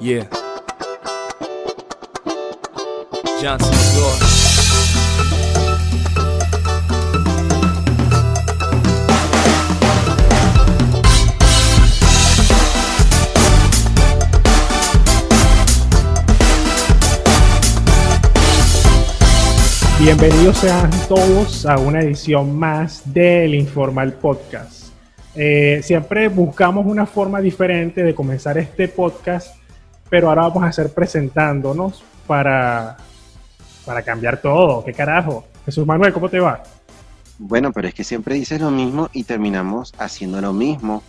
Yeah. Johnson. Bienvenidos sean todos a una edición más del Informal Podcast. Eh, siempre buscamos una forma diferente de comenzar este podcast, pero ahora vamos a hacer presentándonos para, para cambiar todo. ¿Qué carajo? Jesús Manuel, ¿cómo te va? Bueno, pero es que siempre dices lo mismo y terminamos haciendo lo mismo.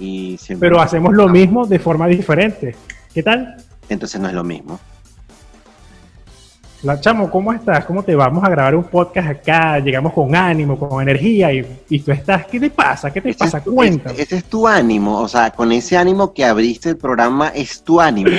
Y siempre... Pero hacemos lo mismo de forma diferente. ¿Qué tal? Entonces no es lo mismo. La chamo, ¿cómo estás? ¿Cómo te va? Vamos a grabar un podcast acá, llegamos con ánimo, con energía y, y tú estás, ¿qué te pasa? ¿Qué te Ese pasa? es- Cuéntame. Ese, ese es tu ánimo, o sea, con ese ánimo que abriste el programa es tu ánimo.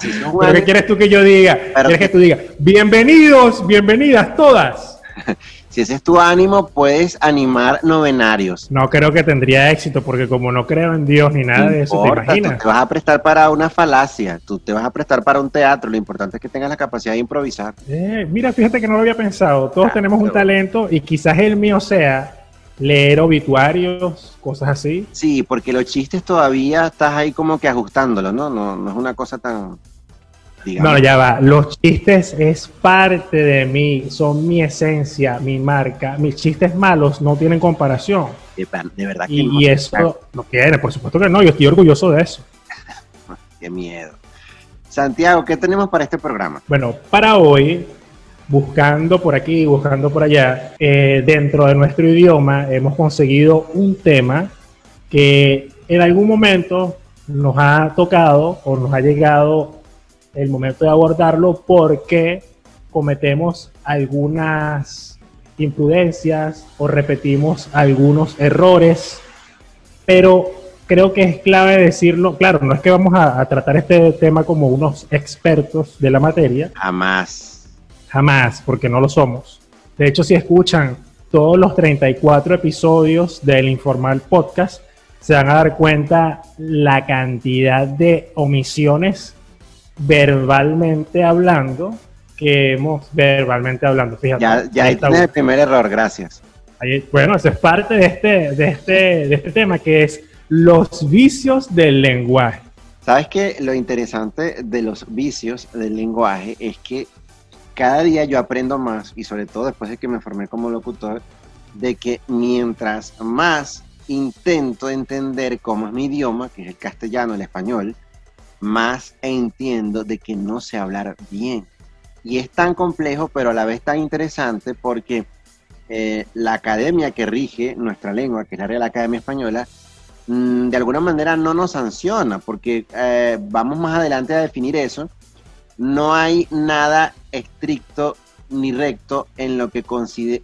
Si sos un ¿Pero qué quieres tú que yo diga? Pero ¿Quieres que- que tú digas? Bienvenidos, bienvenidas todas. si ese es tu ánimo, puedes animar novenarios. No creo que tendría éxito porque como no creo en Dios ni nada de eso, ¿te importa, tú imaginas? te vas a prestar para una falacia, tú te vas a prestar para un teatro, lo importante es que tengas la capacidad de improvisar. Eh, mira, fíjate que no lo había pensado. Todos Ah, tenemos un talento y quizás el mío sea leer obituarios, cosas así. Sí, porque los chistes todavía estás ahí como que ajustándolo, ¿no? No, no es una cosa tan... digamos, No, ya va. Los chistes es parte de mí, son mi esencia, mi marca. Mis chistes malos no tienen comparación. de, ver- de verdad que Y, no. y eso no tiene, por supuesto que no. Yo estoy orgulloso de eso. Qué miedo. Santiago, ¿qué tenemos para este programa? Bueno, para hoy, buscando por aquí, buscando por allá, eh, dentro de nuestro idioma hemos conseguido un tema que en algún momento nos ha tocado o nos ha llegado el momento de abordarlo porque cometemos algunas imprudencias o repetimos algunos errores, pero creo que es clave decirlo, claro, no es que vamos a, a tratar este tema como unos expertos de la materia, Jamás. jamás, porque no lo somos. De hecho, si escuchan todos los 34 episodios del Informal Podcast, se van a dar cuenta la cantidad de omisiones verbalmente hablando que hemos verbalmente hablando. Fíjate, Ya, ya ahí el primer error, gracias. Ahí- bueno, eso es parte de este, de, este, de este tema que es los vicios del lenguaje. ¿Sabes que Lo interesante de los vicios del lenguaje es que cada día yo aprendo más, y sobre todo después de que me formé como locutor, de que mientras más intento entender cómo es mi idioma, que es el castellano, el español, más entiendo de que no sé hablar bien. Y es tan complejo, pero a la vez tan interesante porque eh, la academia que rige nuestra lengua, que es la Real Academia Española, mm, de alguna manera no nos sanciona, porque eh, vamos más adelante a definir eso. No hay nada estricto ni recto en lo que,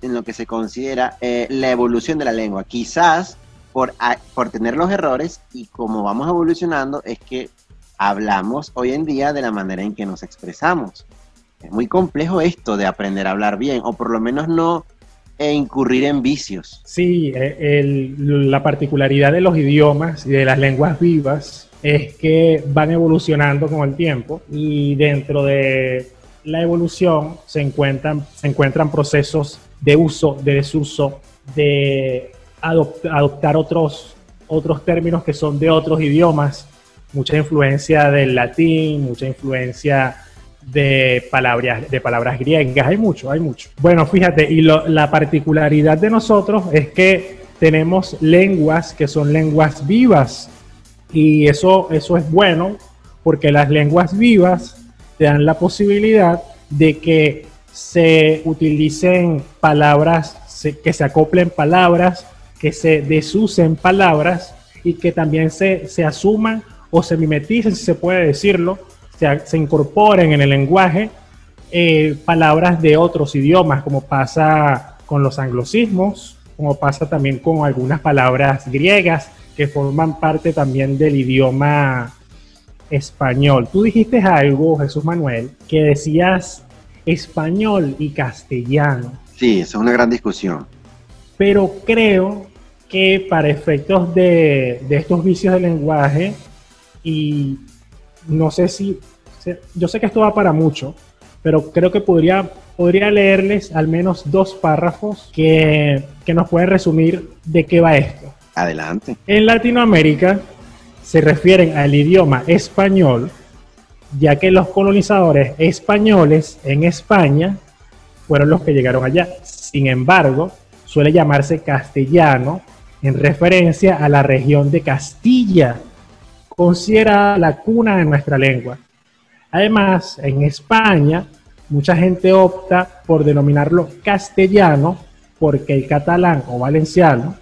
en lo que se considera eh, la evolución de la lengua. Quizás por, por tener los errores y como vamos evolucionando es que hablamos hoy en día de la manera en que nos expresamos. Es muy complejo esto de aprender a hablar bien, o por lo menos no eh, incurrir en vicios. Sí, eh, la particularidad de los idiomas y de las lenguas vivas es que van evolucionando con el tiempo y dentro de la evolución se encuentran, se encuentran procesos de uso, de desuso, de adop- adoptar otros, otros términos que son de otros idiomas, mucha influencia del latín, mucha influencia de palabras, de palabras griegas, hay mucho, hay mucho. Bueno, fíjate, y la particularidad de nosotros es que tenemos lenguas que son lenguas vivas y eso, eso es bueno porque las lenguas vivas te dan la posibilidad de que se utilicen palabras, se- que se acoplen palabras, que se desusen palabras y que también se, se asuman o se mimeticen, si se puede decirlo, se, se incorporen en el lenguaje eh, palabras de otros idiomas, como pasa con los anglosismos, como pasa también con algunas palabras griegas que forman parte también del idioma español. Tú dijiste algo, Jesús Manuel, que decías español y castellano, Sí, eso es una gran discusión. pero creo que para efectos de, de estos vicios del lenguaje y no sé si, yo sé que esto va para mucho, pero creo que podría, podría leerles al menos dos párrafos que, que nos pueden resumir de qué va esto. Adelante. En Latinoamérica se refieren al idioma español, ya que los colonizadores españoles en España fueron los que llegaron allá. Sin embargo, suele llamarse castellano en referencia a la región de Castilla, considerada la cuna de nuestra lengua. Además, en España, mucha gente opta por denominarlo castellano porque el catalán o valenciano,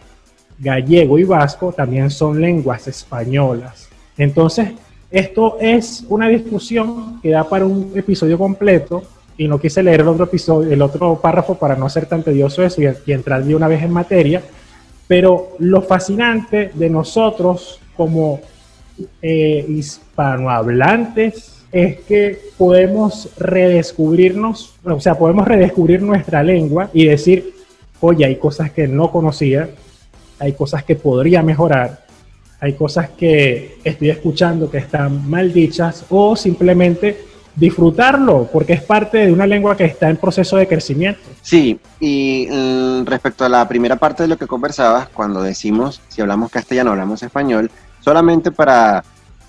gallego y vasco también son lenguas españolas. Entonces, esto es una discusión que da para un episodio completo y no quise leer el otro episodio, el otro párrafo para no ser tan tedioso eso y, entrar de una vez en materia. Pero lo fascinante de nosotros como eh, hispanohablantes es que podemos redescubrirnos, o sea, podemos redescubrir nuestra lengua y decir, oye, hay cosas que no conocía, hay cosas que podría mejorar, hay cosas que estoy escuchando que están mal dichas o simplemente disfrutarlo, porque es parte de una lengua que está en proceso de crecimiento. Sí, y mm, respecto a la primera parte de lo que conversabas, cuando decimos si hablamos castellano hablamos español, solamente para,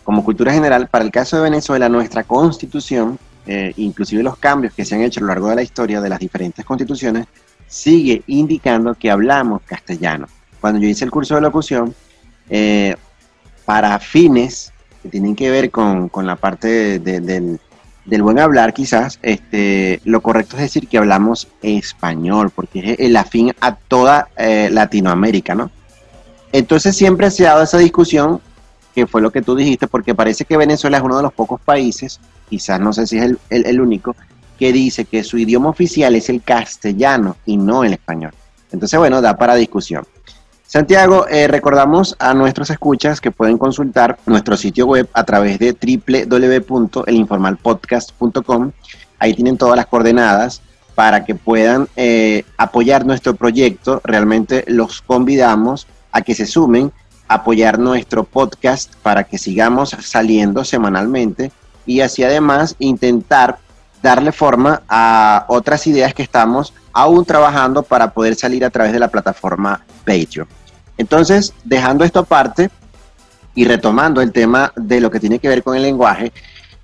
como cultura general, para el caso de Venezuela, nuestra constitución, eh, inclusive los cambios que se han hecho a lo largo de la historia de las diferentes constituciones, sigue indicando que hablamos castellano. Cuando yo hice el curso de locución, eh, para fines que tienen que ver con, la parte del del buen hablar quizás, este, lo correcto es decir que hablamos español, porque es el afín a toda eh, Latinoamérica, ¿no? Entonces siempre se ha dado esa discusión, que fue lo que tú dijiste, porque parece que Venezuela es uno de los pocos países, quizás no sé si es el, único, que dice que su idioma oficial es el castellano y no el español. Entonces, bueno, da para discusión. Santiago, eh, recordamos a nuestros escuchas que pueden consultar nuestro sitio web a través de www.elinformalpodcast.com. Ahí tienen todas las coordenadas para que puedan eh, apoyar nuestro proyecto. Realmente los convidamos a que se sumen, apoyar nuestro podcast para que sigamos saliendo semanalmente y así además intentar darle forma a otras ideas que estamos aún trabajando para poder salir a través de la plataforma Patreon. Entonces, dejando esto aparte y retomando el tema de lo que tiene que ver con el lenguaje,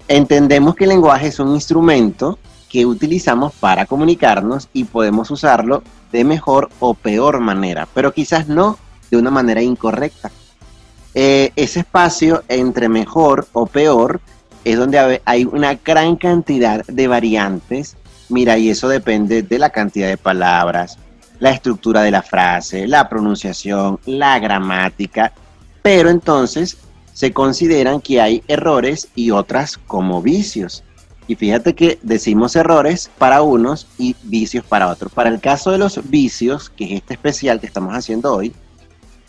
entendemos que el lenguaje es un instrumento que utilizamos para comunicarnos y podemos usarlo de mejor o peor manera, pero quizás no de una manera incorrecta. Eh, ese espacio entre mejor o peor es donde hay una gran cantidad de variantes. Mira, y eso depende de la cantidad de palabras, la estructura de la frase, la pronunciación, la gramática, pero entonces se consideran que hay errores y otras como vicios. Y fíjate que decimos errores para unos y vicios para otros. Para el caso de los vicios, que es este especial que estamos haciendo hoy,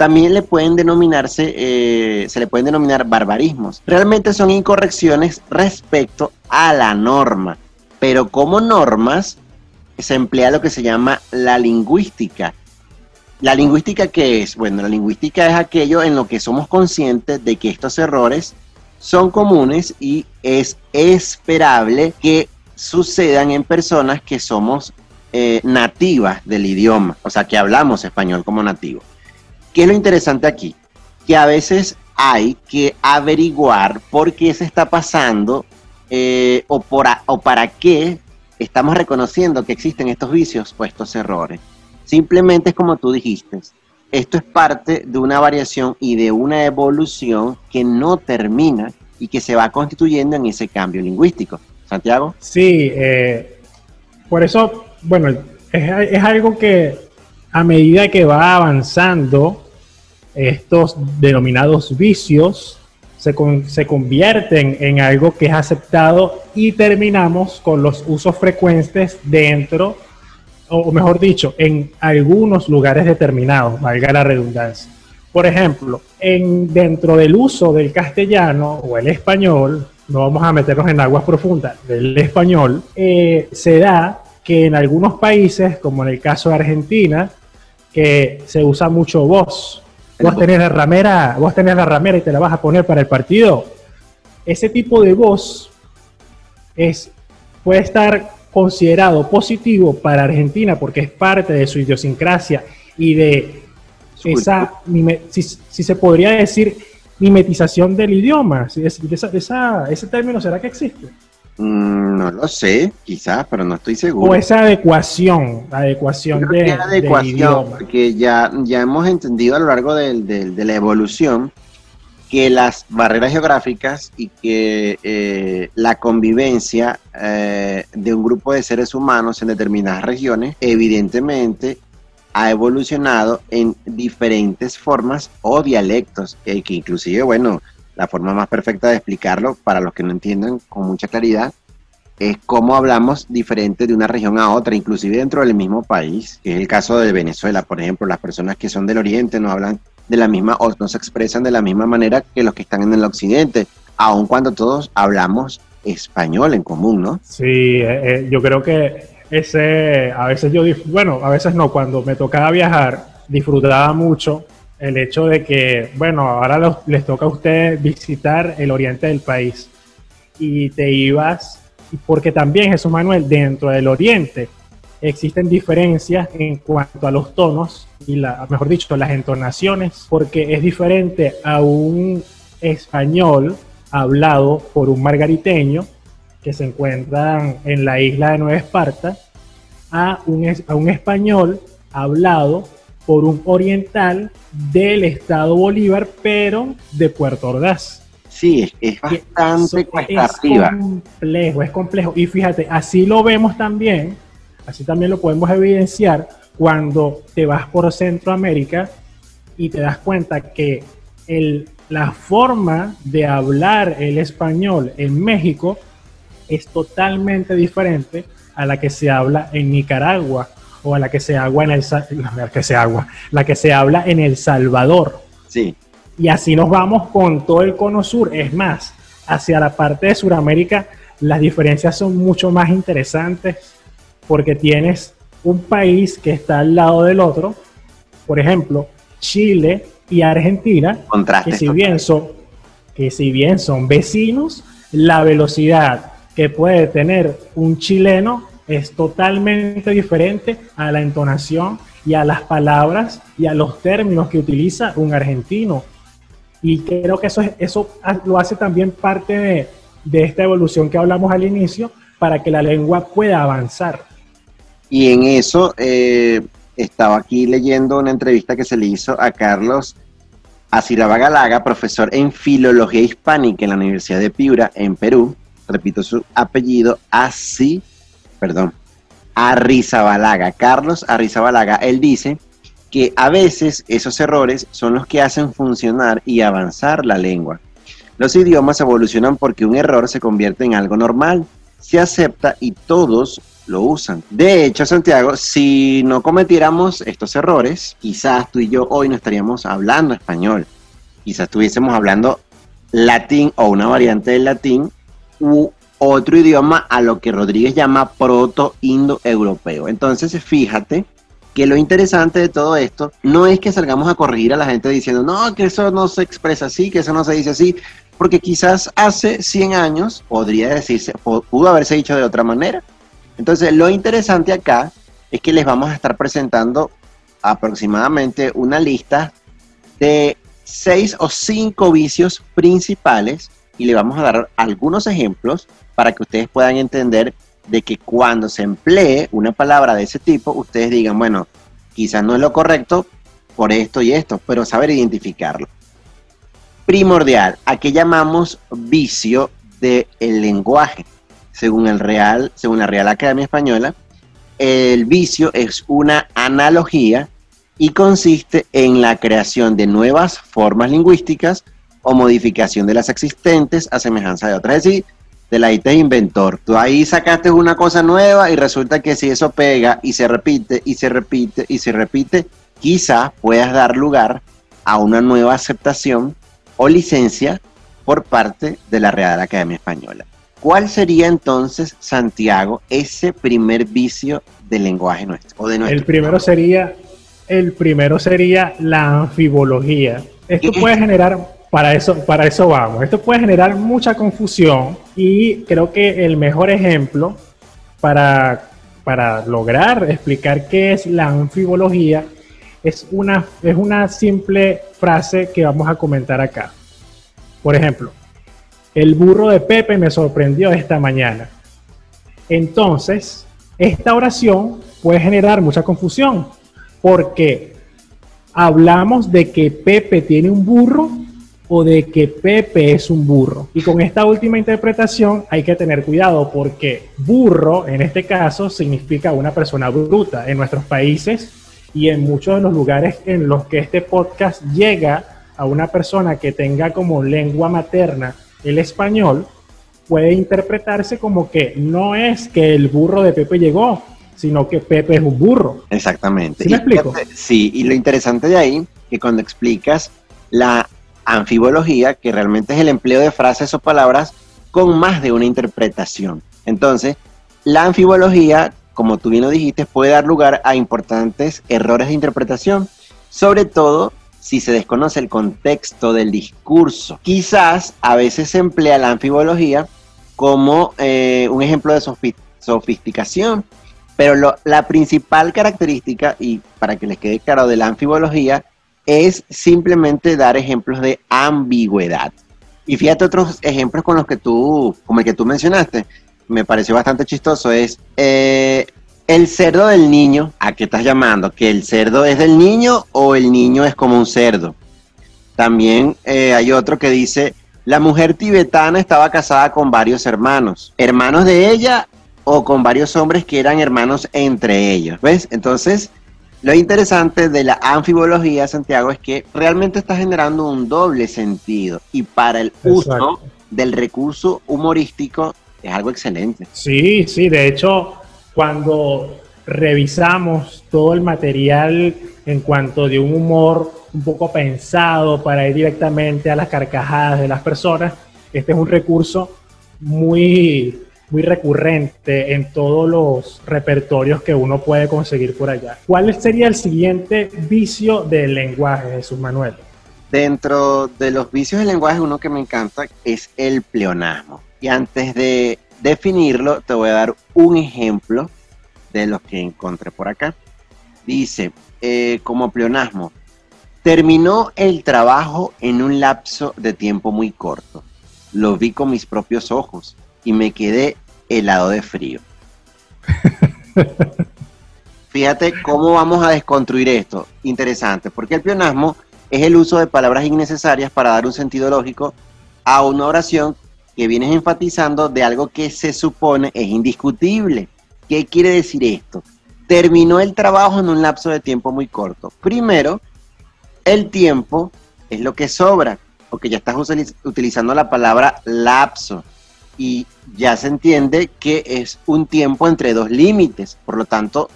también le pueden denominarse, eh, se le pueden denominar barbarismos. Realmente son incorrecciones respecto a la norma, pero como normas se emplea lo que se llama la lingüística. ¿La lingüística qué es? Bueno, la lingüística es aquello en lo que somos conscientes de que estos errores son comunes y es esperable que sucedan en personas que somos eh, nativas del idioma, o sea, que hablamos español como nativo. ¿Qué es lo interesante aquí? Que a veces hay que averiguar por qué se está pasando eh, o, por o para qué estamos reconociendo que existen estos vicios o estos errores. Simplemente es como tú dijiste, esto es parte de una variación y de una evolución que no termina y que se va constituyendo en ese cambio lingüístico. Santiago. Sí, eh, por eso, bueno, es, es algo que a medida que va avanzando, estos denominados vicios se, convierten en algo que es aceptado y terminamos con los usos frecuentes dentro, o mejor dicho, en algunos lugares determinados, valga la redundancia. Por ejemplo, en, dentro del uso del castellano o el español, no vamos a meternos en aguas profundas, del español, eh, se da que en algunos países, como en el caso de Argentina, que se usa mucho voz, Vos tenés la ramera, vos tenés la ramera y te la vas a poner para el partido. ese tipo de voz es, puede estar considerado positivo para Argentina porque es parte de su idiosincrasia y de esa, si, se podría decir, mimetización del idioma. ese término será que existe? Mm, no lo sé, quizás, pero no estoy seguro. O esa adecuación, adecuación de, adecuación, porque ya, ya hemos entendido a lo largo de la evolución que las barreras geográficas y que eh, la convivencia eh, de un grupo de seres humanos en determinadas regiones evidentemente ha evolucionado en diferentes formas o dialectos, eh, que inclusive, bueno, la forma más perfecta de explicarlo para los que no entiendan con mucha claridad es cómo hablamos diferente de una región a otra, inclusive dentro del mismo país, que es el caso de Venezuela, por ejemplo, las personas que son del oriente no hablan de la misma o no se expresan de la misma manera que los que están en el occidente, aun cuando todos hablamos español en común, ¿no? Sí, eh, eh, yo creo que ese, a veces yo, bueno, a veces no, cuando me tocaba viajar, disfrutaba mucho el hecho de que, bueno, ahora les toca a ustedes visitar el oriente del país. Y te ibas, porque también Jesús Manuel, dentro del oriente, existen diferencias en cuanto a los tonos y, la, mejor dicho, las entonaciones, porque es diferente a un español hablado por un margariteño que se encuentra en la isla de Nueva Esparta a un, a un español hablado por un oriental del estado Bolívar, pero de Puerto Ordaz. Sí, es, bastante cuesta es complejo, es complejo. Y fíjate, así lo vemos también Así también lo podemos evidenciar cuando te vas por Centroamérica y te das cuenta que el, la forma de hablar el español en México es totalmente diferente a la que se habla en Nicaragua o a la que se habla en el la que se habla, la que se habla en El Salvador. Sí. Y así nos vamos con todo el cono sur. Es más, hacia la parte de Sudamérica las diferencias son mucho más interesantes porque tienes un país que está al lado del otro, por ejemplo, Chile y Argentina, que si, bien son, que si bien son vecinos, la velocidad que puede tener un chileno es totalmente diferente a la entonación y a las palabras y a los términos que utiliza un argentino. Y creo que eso, eso lo hace también parte de, de esta evolución que hablamos al inicio para que la lengua pueda avanzar. Y en eso eh, estaba aquí leyendo una entrevista que se le hizo a Carlos Galaga, profesor en Filología Hispánica en la Universidad de Piura, en Perú. Repito su apellido, así, perdón, Arrizabalaga. Carlos Arrizabalaga, él dice que a veces esos errores son los que hacen funcionar y avanzar la lengua. Los idiomas evolucionan porque un error se convierte en algo normal, se acepta y todos lo usan. De hecho, Santiago, si no cometiéramos estos errores, quizás tú y yo hoy no estaríamos hablando español. Quizás estuviésemos hablando latín o una variante del latín u otro idioma a lo que Rodríguez llama proto-indo-europeo. Entonces, fíjate que lo interesante de todo esto no es que salgamos a corregir a la gente diciendo, no, que eso no se expresa así, que eso no se dice así, porque quizás hace 100 años podría decirse, pudo haberse dicho de otra manera, entonces, lo interesante acá es que les vamos a estar presentando aproximadamente una lista de seis o cinco vicios principales y le vamos a dar algunos ejemplos para que ustedes puedan entender de que cuando se emplee una palabra de ese tipo, ustedes digan, bueno, quizás no es lo correcto por esto y esto, pero saber identificarlo. Primordial, ¿a qué llamamos vicio del lenguaje? según, el Real, según la Real Academia Española, el vicio es una analogía y consiste en la creación de nuevas formas lingüísticas o modificación de las existentes a semejanza de otras. Es decir, de la IT inventor. Tú ahí sacaste una cosa nueva y resulta que si eso pega y se repite y se repite y se repite, quizás puedas dar lugar a una nueva aceptación o licencia por parte de la Real Academia Española. ¿Cuál sería entonces, Santiago, ese primer vicio del lenguaje nuestro? el primero sería, el primero sería la anfibología. Esto puede generar, para eso, para eso vamos. Esto puede generar mucha confusión y creo que el mejor ejemplo para, para lograr explicar qué es la anfibología es una, es una simple frase que vamos a comentar acá. Por ejemplo, el burro de Pepe me sorprendió esta mañana. Entonces, esta oración puede generar mucha confusión porque hablamos de que Pepe tiene un burro o de que Pepe es un burro. Y con esta última interpretación hay que tener cuidado porque burro en este caso significa una persona bruta. En nuestros países y en muchos de los lugares en los que este podcast llega a una persona que tenga como lengua materna el español, puede interpretarse como que no es que el burro de Pepe llegó, sino que Pepe es un burro. Exactamente. ¿Sí me explico? Sí, y lo interesante de ahí, que cuando explicas la anfibología, que realmente es el empleo de frases o palabras con más de una interpretación. Entonces, la anfibología, como tú bien lo dijiste, puede dar lugar a importantes errores de interpretación, sobre todo si se desconoce el contexto del discurso. Quizás a veces se emplea la anfibología como eh, un ejemplo de sofisticación, pero la principal característica, y para que les quede claro, de la anfibología, es simplemente dar ejemplos de ambigüedad. Y fíjate otros ejemplos con los que tú, como el que tú mencionaste, me pareció bastante chistoso, es eh, el cerdo del niño, ¿a qué estás llamando? ¿Que el cerdo es del niño o el niño es como un cerdo? También eh, hay otro que dice, la mujer tibetana estaba casada con varios hermanos, hermanos de ella o con varios hombres que eran hermanos entre ellos, ¿ves? Entonces, lo interesante de la anfibología, Santiago, es que realmente está generando un doble sentido y para el uso del recurso humorístico es algo excelente. Sí, sí, de hecho, cuando revisamos todo el material en cuanto de un humor un poco pensado para ir directamente a las carcajadas de las personas, este es un recurso muy muy recurrente en todos los repertorios que uno puede conseguir por allá. ¿Cuál sería el siguiente vicio del lenguaje, Jesús Manuel? Dentro de los vicios del lenguaje, uno que me encanta es el pleonasmo. Y antes de definirlo, te voy a dar un ejemplo de los que encontré por acá. Dice, eh, como pleonasmo, terminó el trabajo en un lapso de tiempo muy corto. Lo vi con mis propios ojos y me quedé helado de frío. Fíjate cómo vamos a desconstruir esto. Interesante, porque el pleonasmo es el uso de palabras innecesarias para dar un sentido lógico a una oración que vienes enfatizando de algo que se supone es indiscutible. ¿Qué quiere decir esto? Terminó el trabajo en un lapso de tiempo muy corto. Primero, el tiempo es lo que sobra, porque ya estás utilizando la palabra lapso y ya se entiende que es un tiempo entre dos límites. Por lo tanto,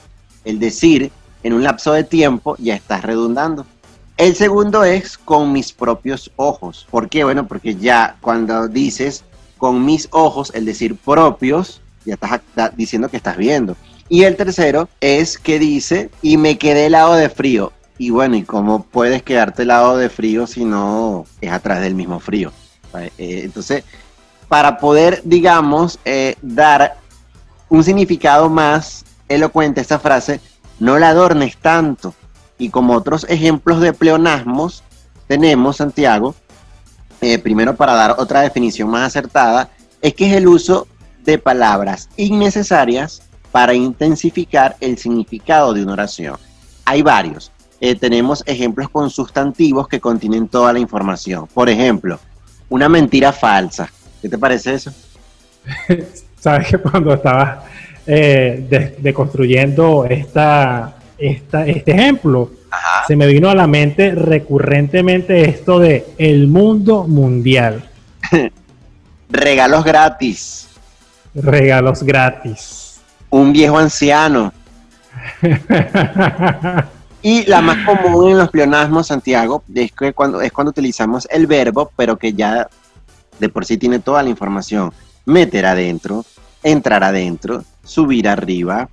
el decir en un lapso de tiempo ya estás redundando. El segundo es con mis propios ojos. ¿Por qué? Bueno, porque ya cuando dices con mis ojos, el decir propios, ya estás diciendo que estás viendo. Y el tercero es que dice, y me quedé helado de frío. Y bueno, ¿y cómo puedes quedarte helado de frío si no es atrás del mismo frío? Eh, entonces, para poder, digamos, eh, dar un significado más elocuente a esta frase, no la adornes tanto. Y como otros ejemplos de pleonasmos, tenemos, Santiago, eh, primero para dar otra definición más acertada, es que es el uso de palabras innecesarias para intensificar el significado de una oración. Hay varios. Eh, tenemos ejemplos con sustantivos que contienen toda la información. Por ejemplo, una mentira falsa. ¿Qué te parece eso? Sabes que cuando estaba eh, deconstruyendo esta, esta, este ejemplo, se me vino a la mente recurrentemente esto de el mundo mundial. Regalos gratis. Regalos gratis. Un viejo anciano. y la más común en los pleonasmos, Santiago, es que cuando, es cuando utilizamos el verbo, pero que ya de por sí tiene toda la información. Meter adentro, entrar adentro, subir arriba,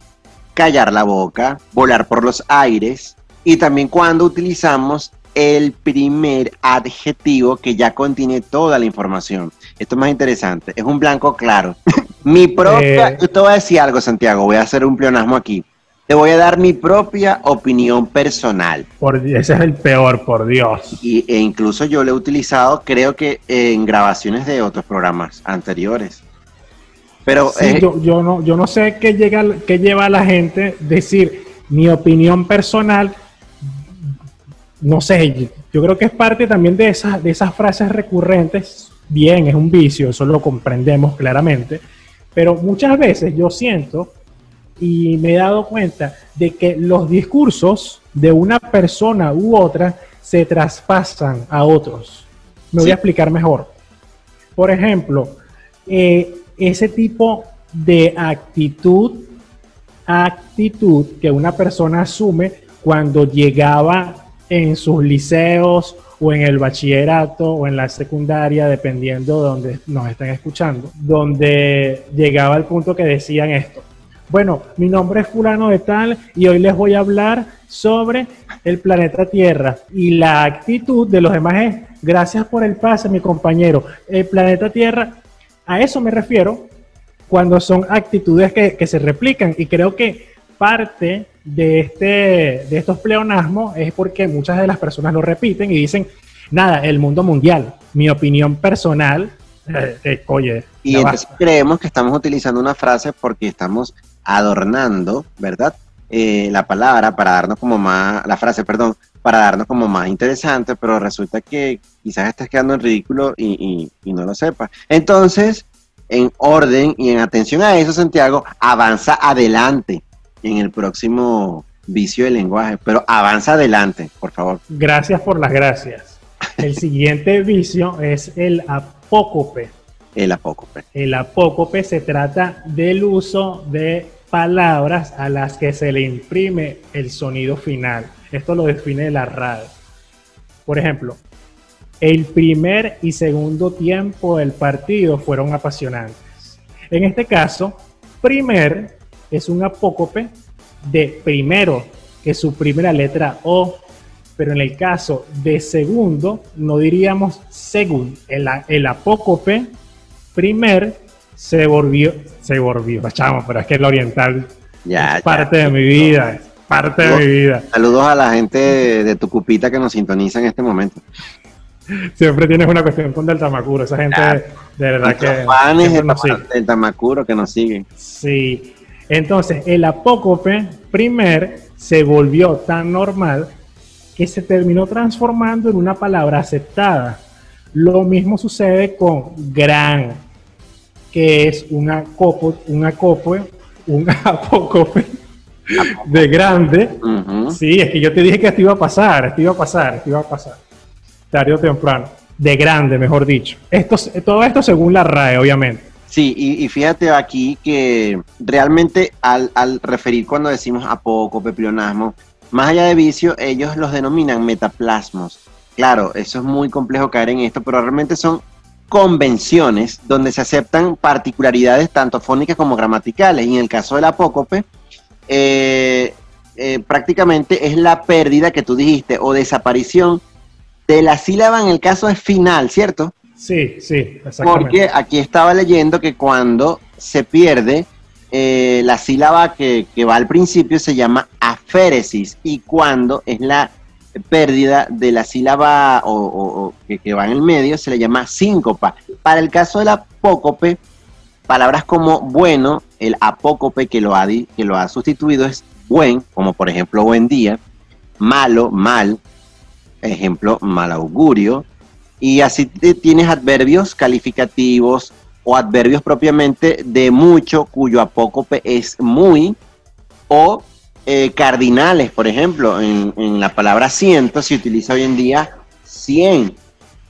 callar la boca, volar por los aires, y también cuando utilizamos el primer adjetivo que ya contiene toda la información. Esto es más interesante. Es un blanco claro. mi propia. Eh. Yo te voy a decir algo, Santiago. Voy a hacer un pleonasmo aquí. Te voy a dar mi propia opinión personal. Por, ese es el peor, por Dios. Y, e incluso yo lo he utilizado, creo que en grabaciones de otros programas anteriores. Pero Sí, eh, yo, yo no, yo no sé qué, llega, qué lleva a la gente decir mi opinión personal. No sé, yo, yo creo que es parte también de esas, de esas frases recurrentes. Bien, es un vicio, eso lo comprendemos claramente. Pero muchas veces yo siento y me he dado cuenta de que los discursos de una persona u otra se traspasan a otros. Me voy a explicar mejor. Por ejemplo, eh, ese tipo de actitud, actitud que una persona asume cuando llegaba en sus liceos o en el bachillerato o en la secundaria, dependiendo de donde nos estén escuchando, donde llegaba al punto que decían esto. Bueno, mi nombre es fulano de tal y hoy les voy a hablar sobre el planeta Tierra. Y la actitud de los demás es, gracias por el pase, mi compañero. El planeta Tierra, a eso me refiero cuando son actitudes que, que se replican. Y creo que parte de, este, de estos pleonasmos es porque muchas de las personas lo repiten y dicen, nada, el mundo mundial, mi opinión personal, eh, eh, oye, Y entonces basta. creemos que estamos utilizando una frase porque estamos adornando, ¿verdad? Eh, la palabra para darnos como más, la frase, perdón, para darnos como más interesante, pero resulta que quizás estás quedando en ridículo y, y- no lo sepas. Entonces, en orden y en atención a eso, Santiago, avanza adelante en el próximo vicio del lenguaje, pero avanza adelante, por favor. Gracias por las gracias. El siguiente vicio es el apócope. El apócope. El apócope se trata del uso de palabras a las que se le imprime el sonido final. Esto lo define la RAD. Por ejemplo, el primer y segundo tiempo del partido fueron apasionantes. En este caso, primer es un apócope de primero, que suprime la letra O, pero en el caso de segundo, no diríamos según. El, el apócope primer se volvió, se volvió, chamo, pero es que el oriental Ya, es parte ya. de mi vida, es parte de mi vida. Saludos a la gente de, de Tucupita que nos sintoniza en este momento. Siempre tienes una cuestión con Del Tamacuro, esa gente de verdad que fans siempre de nos sigue. Tama- del Tamacuro que nos siguen. Sí. Entonces, el apócope primer se volvió tan normal que se terminó transformando en una palabra aceptada. Lo mismo sucede con gran, que es un acopo, un acope, un apócope de grande. Sí, es que yo te dije que esto iba a pasar, esto iba a pasar, esto iba a pasar. Tarde o temprano. De grande, mejor dicho. Esto, todo esto según la RAE, obviamente. Sí, y, y fíjate aquí que realmente al, al referir cuando decimos apócope, pleonasmo, más allá de vicio, ellos los denominan metaplasmos. Claro, eso es muy complejo caer en esto, pero realmente son convenciones donde se aceptan particularidades tanto fónicas como gramaticales. Y en el caso del apócope, eh, eh, prácticamente es la pérdida que tú dijiste o desaparición de la sílaba en el caso es final, ¿cierto? Sí, sí, exactamente. Porque aquí estaba leyendo que cuando se pierde eh, la sílaba que, que va al principio se llama aféresis y cuando es la pérdida de la sílaba o, que, va en el medio se le llama síncopa. Para el caso del apócope, palabras como bueno, el apócope que lo ha, que lo ha sustituido es buen, como por ejemplo buen día, malo, mal, ejemplo, mal augurio, y así tienes adverbios calificativos o adverbios propiamente de mucho, cuyo apócope es muy, o eh, cardinales, por ejemplo, en, en la palabra ciento se utiliza hoy en día 100,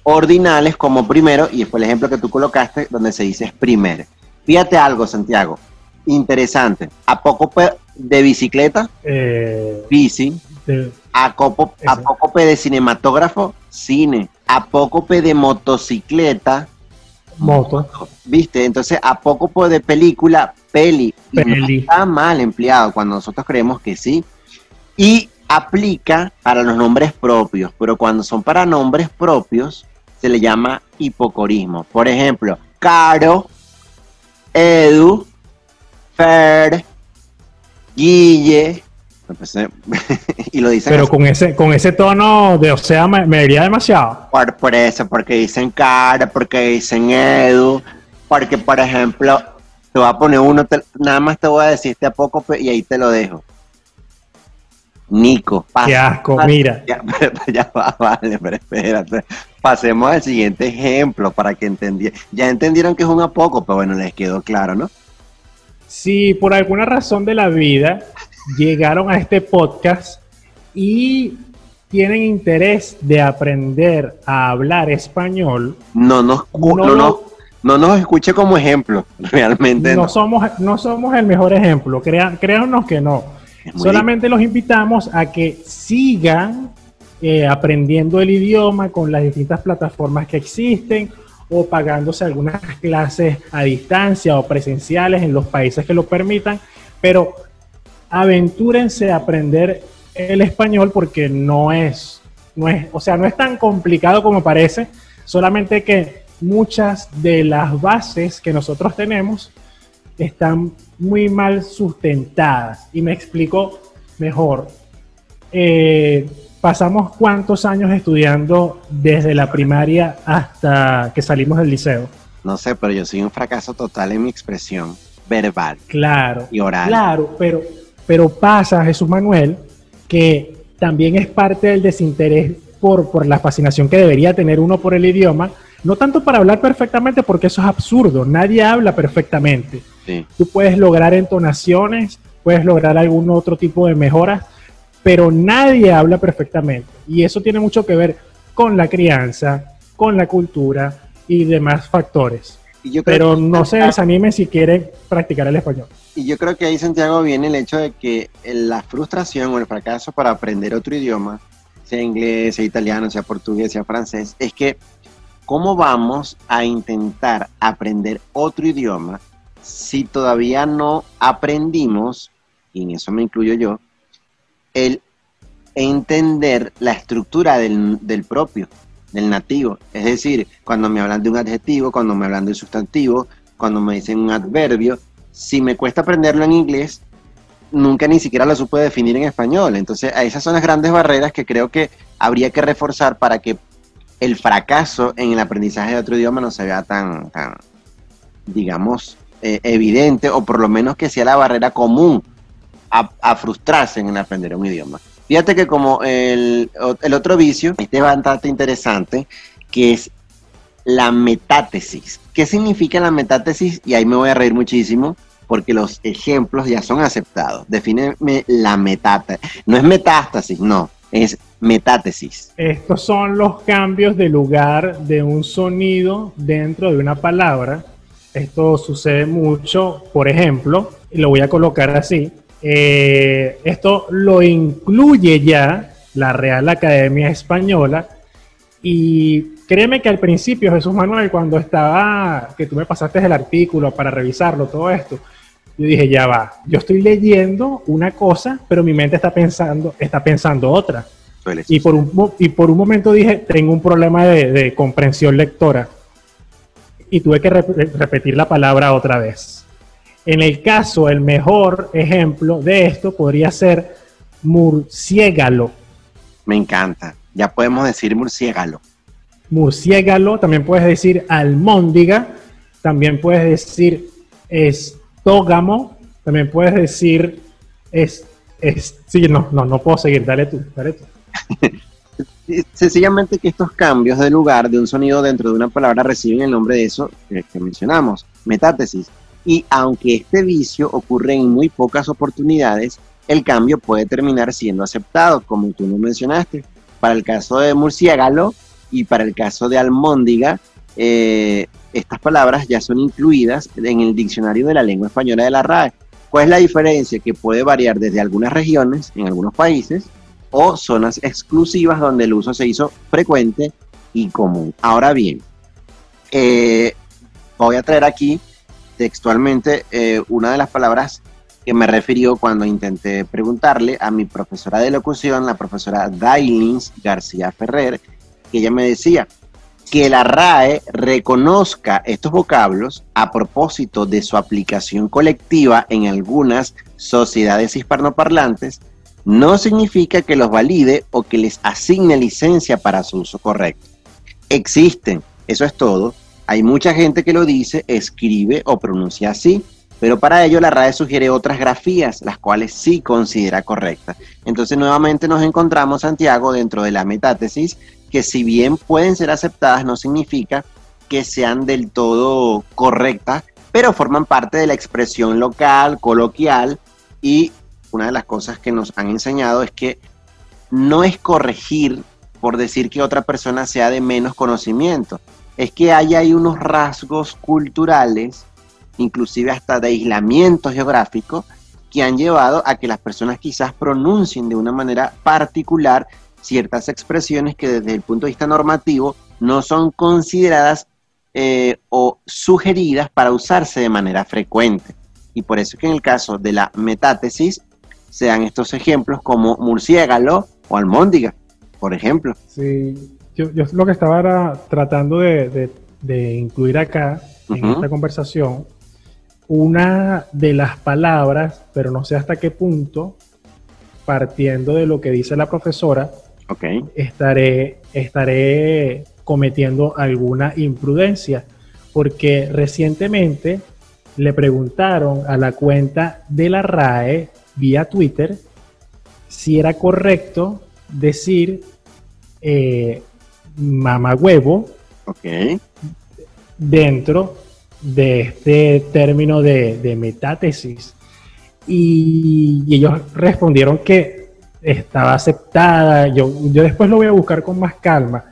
ordinales como primero, y fue el ejemplo que tú colocaste donde se dice es primero. Fíjate algo, Santiago, interesante, apócope de bicicleta, Eh, bici, de- Acopo- Ese. apócope de cinematógrafo, cine. Apócope de motocicleta, moto. ¿viste? Entonces, apócope de película, peli. Y no Peli. está mal empleado cuando nosotros creemos que sí. Y aplica para los nombres propios, pero cuando son para nombres propios se le llama hipocorismo. Por ejemplo, Caro, Edu, Fer, Guille, y lo dicen Pero así. con ese, con ese tono de, o sea, me, me diría demasiado. Por, por eso, porque dicen cara, porque dicen Edu, porque por ejemplo, te voy a poner uno, te- nada más te voy a decir este a poco y ahí te lo dejo. Nico, pasa. Qué asco, pasa- mira. Ya, va, vale, pero espérate. Pasemos al siguiente ejemplo para que entendieran. Ya entendieron que es un a poco, pero bueno, les quedó claro, ¿no? Si por alguna razón de la vida llegaron a este podcast y tienen interés de aprender a hablar español, No nos, No no, no nos escuche como ejemplo, realmente. no no. somos, no somos el mejor ejemplo, crea- créanos que no. Solamente los invitamos a que sigan eh, aprendiendo el idioma con las distintas plataformas que existen o pagándose algunas clases a distancia o presenciales en los países que lo permitan, pero aventúrense a aprender el español porque no es, no es, o sea, no es tan complicado como parece, solamente que muchas de las bases que nosotros tenemos están muy mal sustentadas. Y me explico mejor. Eh, pasamos cuántos años estudiando desde la primaria hasta que salimos del liceo. No sé, pero yo soy un fracaso total en mi expresión verbal Claro, y oral. claro, pero, pero pasa, Jesús Manuel, que también es parte del desinterés por, por la fascinación que debería tener uno por el idioma, no tanto para hablar perfectamente, porque eso es absurdo, nadie habla perfectamente. Sí. Tú puedes lograr entonaciones, puedes lograr algún otro tipo de mejoras, pero nadie habla perfectamente. Y eso tiene mucho que ver con la crianza, con la cultura y demás factores. Y yo creo Pero que- no se desanimen si quieren practicar el español. Y yo creo que ahí, Santiago, viene el hecho de que la frustración o el fracaso para aprender otro idioma, sea inglés, sea italiano, sea portugués, sea francés, es que ¿cómo vamos a intentar aprender otro idioma si todavía no aprendimos, y en eso me incluyo yo, el entender la estructura del, del propio, del nativo? Es decir, cuando me hablan de un adjetivo, cuando me hablan de un sustantivo, cuando me dicen un adverbio, si me cuesta aprenderlo en inglés, nunca ni siquiera lo supe definir en español. Entonces, esas son las grandes barreras que creo que habría que reforzar para que el fracaso en el aprendizaje de otro idioma no se vea tan, digamos, eh, evidente o por lo menos que sea la barrera común a, frustrarse en aprender un idioma. Fíjate que como el, el otro vicio, este es bastante interesante, que es la metátesis. ¿Qué significa la metátesis? Y ahí me voy a reír muchísimo porque los ejemplos ya son aceptados. Defíneme la metátesis. No es metástasis, no, es metátesis. Estos son los cambios de lugar de un sonido dentro de una palabra. Esto sucede mucho, por ejemplo, y lo voy a colocar así. eh, esto lo incluye ya la Real Academia Española. Y créeme que al principio, Jesús Manuel, cuando estaba, que tú me pasaste el artículo para revisarlo, todo esto, yo dije, ya va, yo estoy leyendo una cosa, pero mi mente está pensando, está pensando otra. Y por un, y por un momento dije, tengo un problema de, de comprensión lectora. Y tuve que rep- repetir la palabra otra vez. En el caso, el mejor ejemplo de esto podría ser murciégalo. Me encanta. Ya podemos decir murciégalo. Murciégalo, también puedes decir almóndiga, también puedes decir estógamo, también puedes decir es, es sí, no, no, no puedo seguir, dale tú, dale Sencillamente que estos cambios de lugar de un sonido dentro de una palabra reciben el nombre de eso que, mencionamos, metátesis. Y aunque este vicio ocurre en muy pocas oportunidades, el cambio puede terminar siendo aceptado, como tú lo mencionaste. Para el caso de murciégalo y para el caso de almóndiga, eh, estas palabras ya son incluidas en el diccionario de la lengua española de la RAE. ¿Cuál es la diferencia? Que puede variar desde algunas regiones, en algunos países, o zonas exclusivas donde el uso se hizo frecuente y común. Ahora bien, eh, voy a traer aquí textualmente eh, una de las palabras que me refirió cuando intenté preguntarle a mi profesora de locución, la profesora Dailins García Ferrer, que ella me decía que la RAE reconozca estos vocablos a propósito de su aplicación colectiva en algunas sociedades hispanoparlantes, no significa que los valide o que les asigne licencia para su uso correcto. Existen, eso es todo. Hay mucha gente que lo dice, escribe o pronuncia así, pero para ello la RAE sugiere otras grafías, las cuales sí considera correctas. Entonces nuevamente nos encontramos, Santiago, dentro de la metátesis, que si bien pueden ser aceptadas, no significa que sean del todo correctas, pero forman parte de la expresión local, coloquial, y una de las cosas que nos han enseñado es que no es corregir por decir que otra persona sea de menos conocimiento, es que hay ahí unos rasgos culturales inclusive hasta de aislamiento geográfico, que han llevado a que las personas quizás pronuncien de una manera particular ciertas expresiones que desde el punto de vista normativo no son consideradas eh, o sugeridas para usarse de manera frecuente. Y por eso es que en el caso de la metátesis se dan estos ejemplos como murciégalo o almóndiga, por ejemplo. Sí, yo, lo que estaba tratando de, incluir acá en esta conversación una de las palabras, pero no sé hasta qué punto, partiendo de lo que dice la profesora, estaré, estaré cometiendo alguna imprudencia, porque recientemente le preguntaron a la cuenta de la RAE vía Twitter si era correcto decir eh, mamagüevo dentro de este término de, metátesis. Y, ellos respondieron que estaba aceptada. Yo, yo después lo voy a buscar con más calma.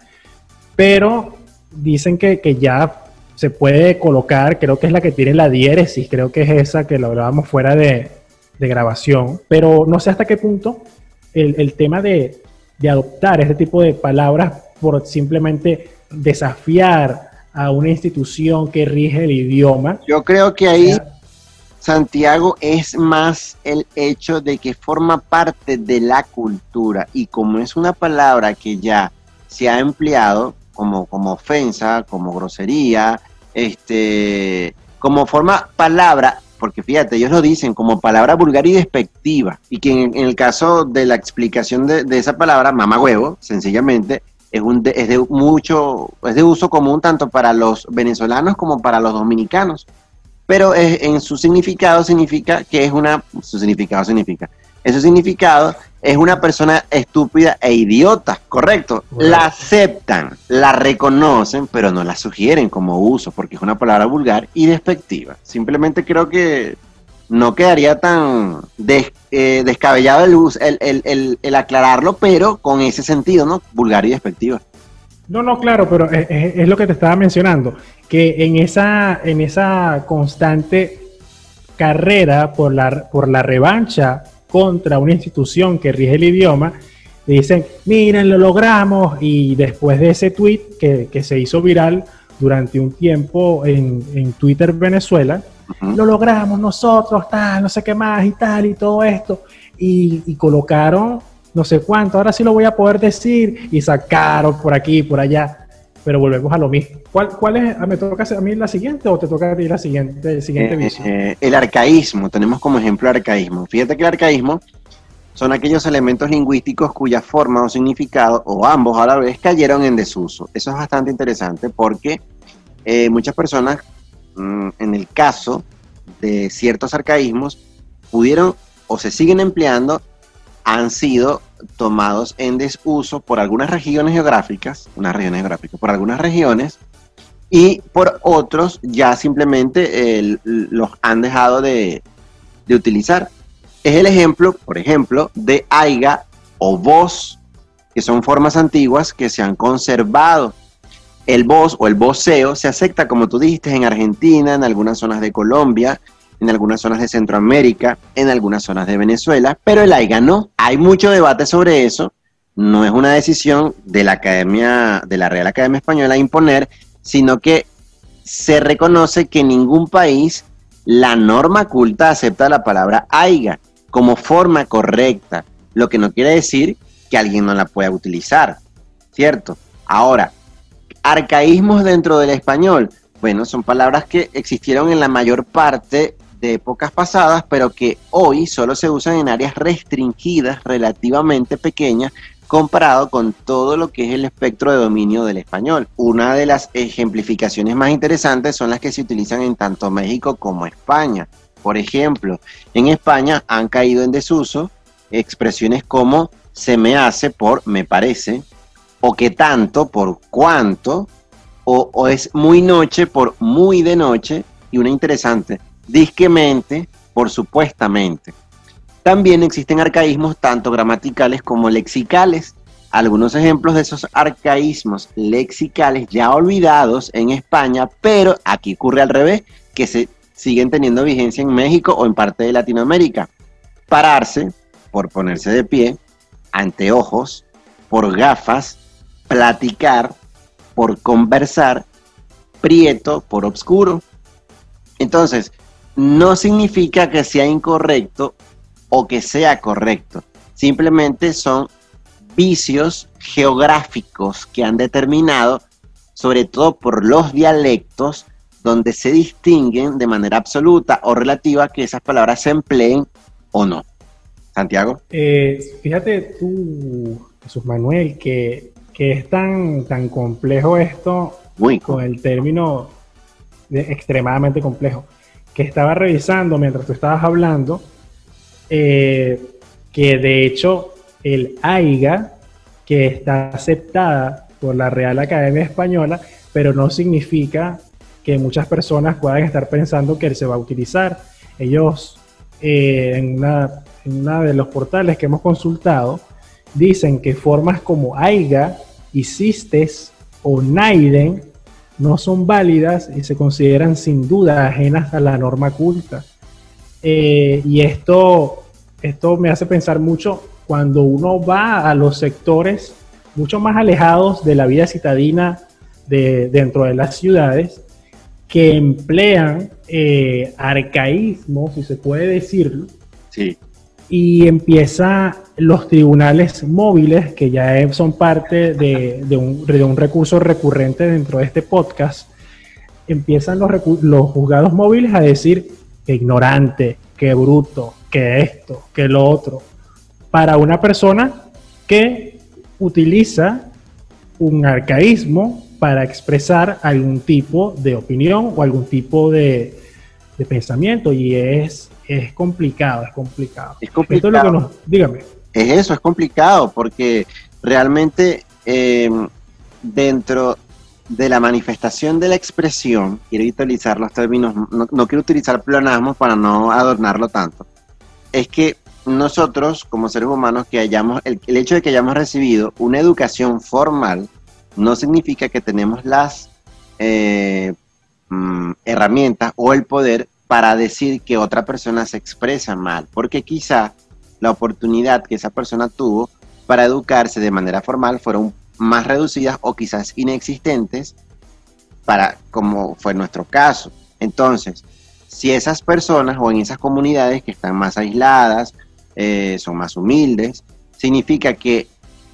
Pero dicen que, ya se puede colocar, creo que es la que tiene la diéresis, creo que es esa que lo hablábamos fuera de, grabación. Pero no sé hasta qué punto el, tema de, de adoptar este tipo de palabras por simplemente desafiar a una institución que rige el idioma. Yo creo que ahí, Santiago, es más el hecho de que forma parte de la cultura y como es una palabra que ya se ha empleado como, como ofensa, como grosería, este, como forma palabra, porque fíjate, ellos lo dicen como palabra vulgar y despectiva, y que en, el caso de la explicación de, esa palabra, mamá huevo, sencillamente, es, un de, es de mucho, es de uso común tanto para los venezolanos como para los dominicanos. Pero en su significado significa que es una, su significado significa, en su significado es una persona estúpida e idiota, correcto. La aceptan, la reconocen, pero no la sugieren como uso, porque es una palabra vulgar y despectiva. Simplemente creo que no quedaría tan eh, descabellado el, aclararlo, pero con ese sentido, ¿no? Vulgar y despectiva. No, no, claro, pero es, lo que te estaba mencionando, que en esa, en esa constante carrera por la, por la revancha contra una institución que rige el idioma, dicen, miren, lo logramos, y después de ese tweet que, se hizo viral durante un tiempo en, en Twitter Venezuela, lo logramos nosotros, tal, no sé qué más y tal, y todo esto. Y, colocaron no sé cuánto, ahora sí lo voy a poder decir, y sacaron por aquí, por allá. Pero volvemos a lo mismo. ¿Cuál, cuál es? Ah, ¿Me toca a mí la siguiente o te toca a ti la siguiente, el siguiente eh, eh, el arcaísmo, tenemos como ejemplo el arcaísmo. Fíjate que el arcaísmo son aquellos elementos lingüísticos cuya forma o significado, o ambos a la vez, cayeron en desuso. Eso es bastante interesante porque eh, muchas personas Mm, en el caso de ciertos arcaísmos, pudieron o se siguen empleando, han sido tomados en desuso por algunas regiones geográficas, unas regiones geográficas, por algunas regiones, y por otros ya simplemente los han dejado de, de, utilizar. Es el ejemplo, por ejemplo, de aiga o voz, que son formas antiguas que se han conservado el voz o el voceo se acepta, como tú dijiste, en Argentina, en algunas zonas de Colombia, en algunas zonas de Centroamérica, en algunas zonas de Venezuela, pero el AIGA no. Hay mucho debate sobre eso. No es una decisión de la Academia, de la Real Academia Española imponer, sino que se reconoce que ningún país la norma culta acepta la palabra aiga como forma correcta, lo que no quiere decir que alguien no la pueda utilizar, ¿cierto? Ahora, arcaísmos dentro del español, bueno, son palabras que existieron en la mayor parte de épocas pasadas, pero que hoy solo se usan en áreas restringidas, relativamente pequeñas, comparado con todo lo que es el espectro de dominio del español. Una de las ejemplificaciones más interesantes son las que se utilizan en tanto México como España. Por ejemplo, en España han caído en desuso expresiones como se me hace por me parece, o que tanto por cuánto, o, o es muy noche por muy de noche, y una interesante, disquemente por supuestamente. También existen arcaísmos tanto gramaticales como lexicales. Algunos ejemplos de esos arcaísmos lexicales ya olvidados en España, pero aquí ocurre al revés, que se siguen teniendo vigencia en México o en parte de Latinoamérica. Pararse, por ponerse de pie, anteojos, por gafas, platicar, por conversar, prieto, por obscuro. Entonces, no significa que sea incorrecto o que sea correcto. Simplemente son vicios geográficos que han determinado, sobre todo por los dialectos, donde se distinguen de manera absoluta o relativa que esas palabras se empleen o no. Santiago. Eh, fíjate tú, Jesús Manuel, que, es tan, tan complejo esto Muy con el término extremadamente complejo que estaba revisando mientras tú estabas hablando, eh, que de hecho el AIGA, que está aceptada por la Real Academia Española, pero no significa que muchas personas puedan estar pensando que él se va a utilizar. Ellos, eh, en, una, de los portales que hemos consultado, dicen que formas como AIGA, Cistes o Naiden no son válidas y se consideran sin duda ajenas a la norma culta. Eh, y esto, esto me hace pensar mucho cuando uno va a los sectores mucho más alejados de la vida citadina de, dentro de las ciudades, que emplean eh, arcaísmos, si se puede decirlo, sí y empieza los tribunales móviles, que ya son parte de, un, recurso recurrente dentro de este podcast, empiezan los, los juzgados móviles a decir que ignorante, que bruto, que esto, que lo otro, para una persona que utiliza un arcaísmo para expresar algún tipo de opinión o algún tipo de, de pensamiento y es es complicado, es complicado. Es complicado. dígame. Es eso, es complicado, porque realmente em, dentro de la manifestación de la expresión, quiero utilizar los términos, no, quiero utilizar pleonasmos para no adornarlo tanto, es que nosotros como seres humanos que hayamos, el, hecho de que hayamos recibido una educación formal no significa que tenemos las eh, mm, herramientas o el poder para decir que otra persona se expresa mal, porque quizá la oportunidad que esa persona tuvo para educarse de manera formal fueron más reducidas o quizás inexistentes para como fue nuestro caso. Entonces, si esas personas o en esas comunidades que están más aisladas, eh, son más humildes, significa que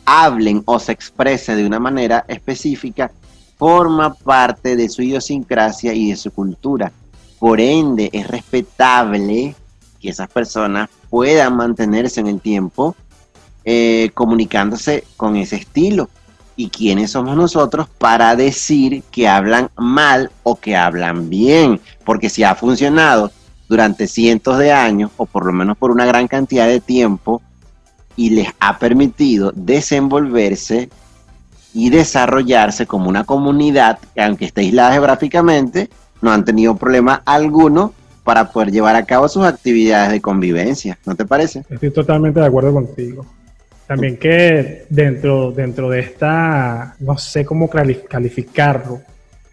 hablen o se expresen de una manera específica, forma parte de su idiosincrasia y de su cultura. Por ende, es respetable que esas personas puedan mantenerse en el tiempo eh, comunicándose con ese estilo. ¿Y quiénes somos nosotros para decir que hablan mal o que hablan bien? Porque si ha funcionado durante cientos de años, o por lo menos por una gran cantidad de tiempo, y les ha permitido desenvolverse y desarrollarse como una comunidad que aunque esté aislada geográficamente, no han tenido problema alguno para poder llevar a cabo sus actividades de convivencia, ¿no te parece? Estoy totalmente de acuerdo contigo. También que dentro, dentro de esta, no sé cómo calificarlo,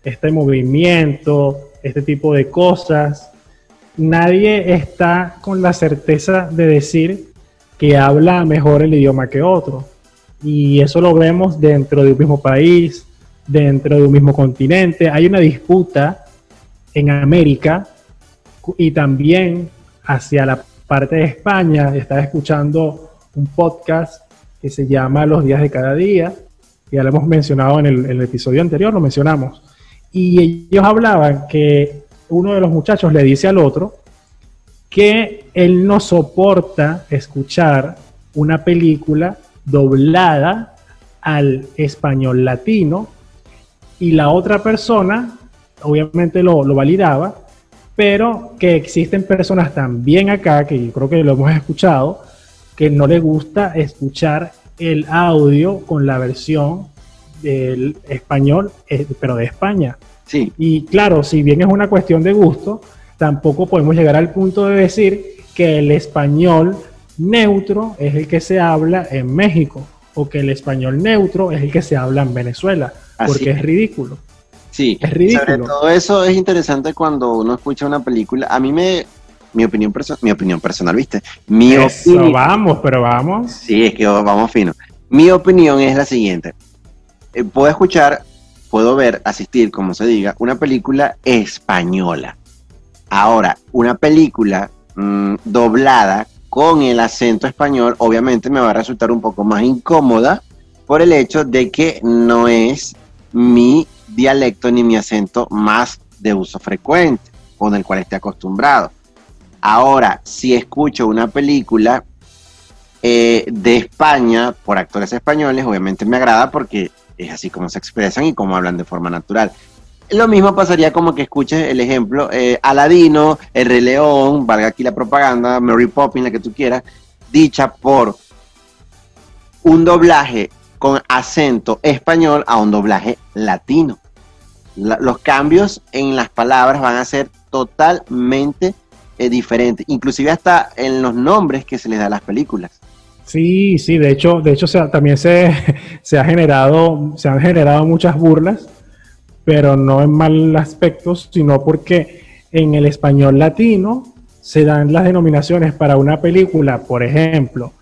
este movimiento, este tipo de cosas, nadie está con la certeza de decir que habla mejor el idioma que otro. Y eso lo vemos dentro de un mismo país, dentro de un mismo continente. Hay una disputa en América y también hacia la parte de España, estaba escuchando un podcast que se llama Los días de cada día, ya lo hemos mencionado en el, en el episodio anterior, lo mencionamos, y ellos hablaban que uno de los muchachos le dice al otro que él no soporta escuchar una película doblada al español latino y la otra persona obviamente lo, lo validaba, pero que existen personas también acá, que yo creo que lo hemos escuchado, que no le gusta escuchar el audio con la versión del español, eh, pero de España. Sí, Y claro, si bien es una cuestión de gusto, tampoco podemos llegar al punto de decir que el español neutro es el que se habla en México o que el español neutro es el que se habla en Venezuela, Así porque es ridículo. Sí. Es ridículo. Sobre todo eso es interesante cuando uno escucha una película. A mí me, mi opinión, perso- mi opinión personal, ¿viste? Mi Eso, opinión, vamos, pero vamos. Sí, es que vamos fino. Mi opinión es la siguiente. Eh, puedo escuchar, puedo ver, asistir, como se diga, una película española. Ahora, una película mm, doblada con el acento español, obviamente me va a resultar un poco más incómoda por el hecho de que no es mi dialecto ni mi acento más de uso frecuente, con el cual esté acostumbrado. Ahora, si escucho una película eh, de España por actores españoles, obviamente me agrada porque es así como se expresan y como hablan de forma natural. Lo mismo pasaría como que escuches el ejemplo, eh, Aladino, El Rey León, valga aquí la propaganda, Mary Poppins, la que tú quieras, dicha por un doblaje con acento español a un doblaje latino. La- los cambios en las palabras van a ser totalmente eh, diferentes, inclusive hasta en los nombres que se les da a las películas. Sí, sí, de hecho, de hecho también se, ha generado, se han generado muchas burlas, pero no en mal aspecto, sino porque en el español latino se dan las denominaciones para una película, por ejemplo,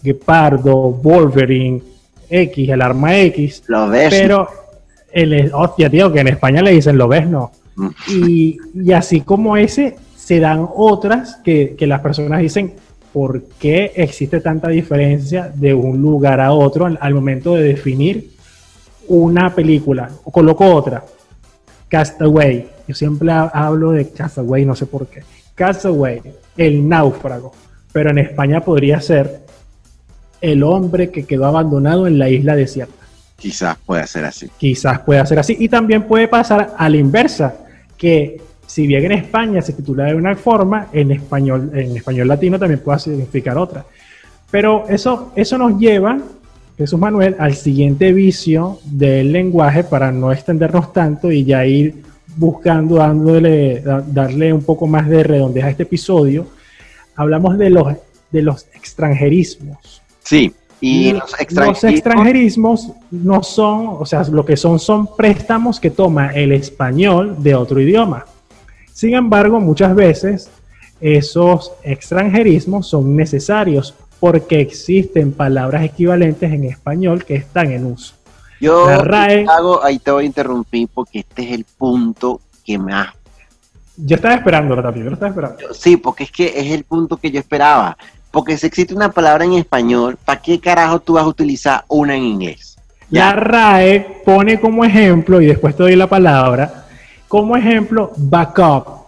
Guepardo, Wolverine, X, el arma X, Lo ves. pero el, hostia, tío, que en España le dicen lo ves, no. Mm. Y, y así como ese, se dan otras que, que las personas dicen, ¿por qué existe tanta diferencia de un lugar a otro al, al momento de definir una película? O coloco otra, Castaway. Yo siempre ha- hablo de Castaway, no sé por qué. Castaway, el náufrago. Pero en España podría ser el hombre que quedó abandonado en la isla desierta. Quizás pueda ser así. Quizás pueda ser así. Y también puede pasar a la inversa, que si bien en España se titula de una forma, en español, en español latino también puede significar otra. Pero eso, eso nos lleva, Jesús Manuel, al siguiente vicio del lenguaje para no extendernos tanto y ya ir buscando, dándole, da- darle un poco más de redondez a este episodio. Hablamos de los, de los extranjerismos. Sí, y los Los extranjeros. extranjerismos no son, o sea, lo que son son préstamos que toma el español de otro idioma. Sin embargo, muchas veces esos extranjerismos son necesarios porque existen palabras equivalentes en español que están en uso. Yo RAE- hago, ahí te voy a interrumpir porque este es el punto que más. Yo estaba esperando, Tapio, yo lo estaba esperando. Sí, porque es que es el punto que yo esperaba. Porque si existe una palabra en español, ¿para qué carajo tú vas a utilizar una en inglés? La RAE pone como ejemplo, y después te doy la palabra, como ejemplo, backup.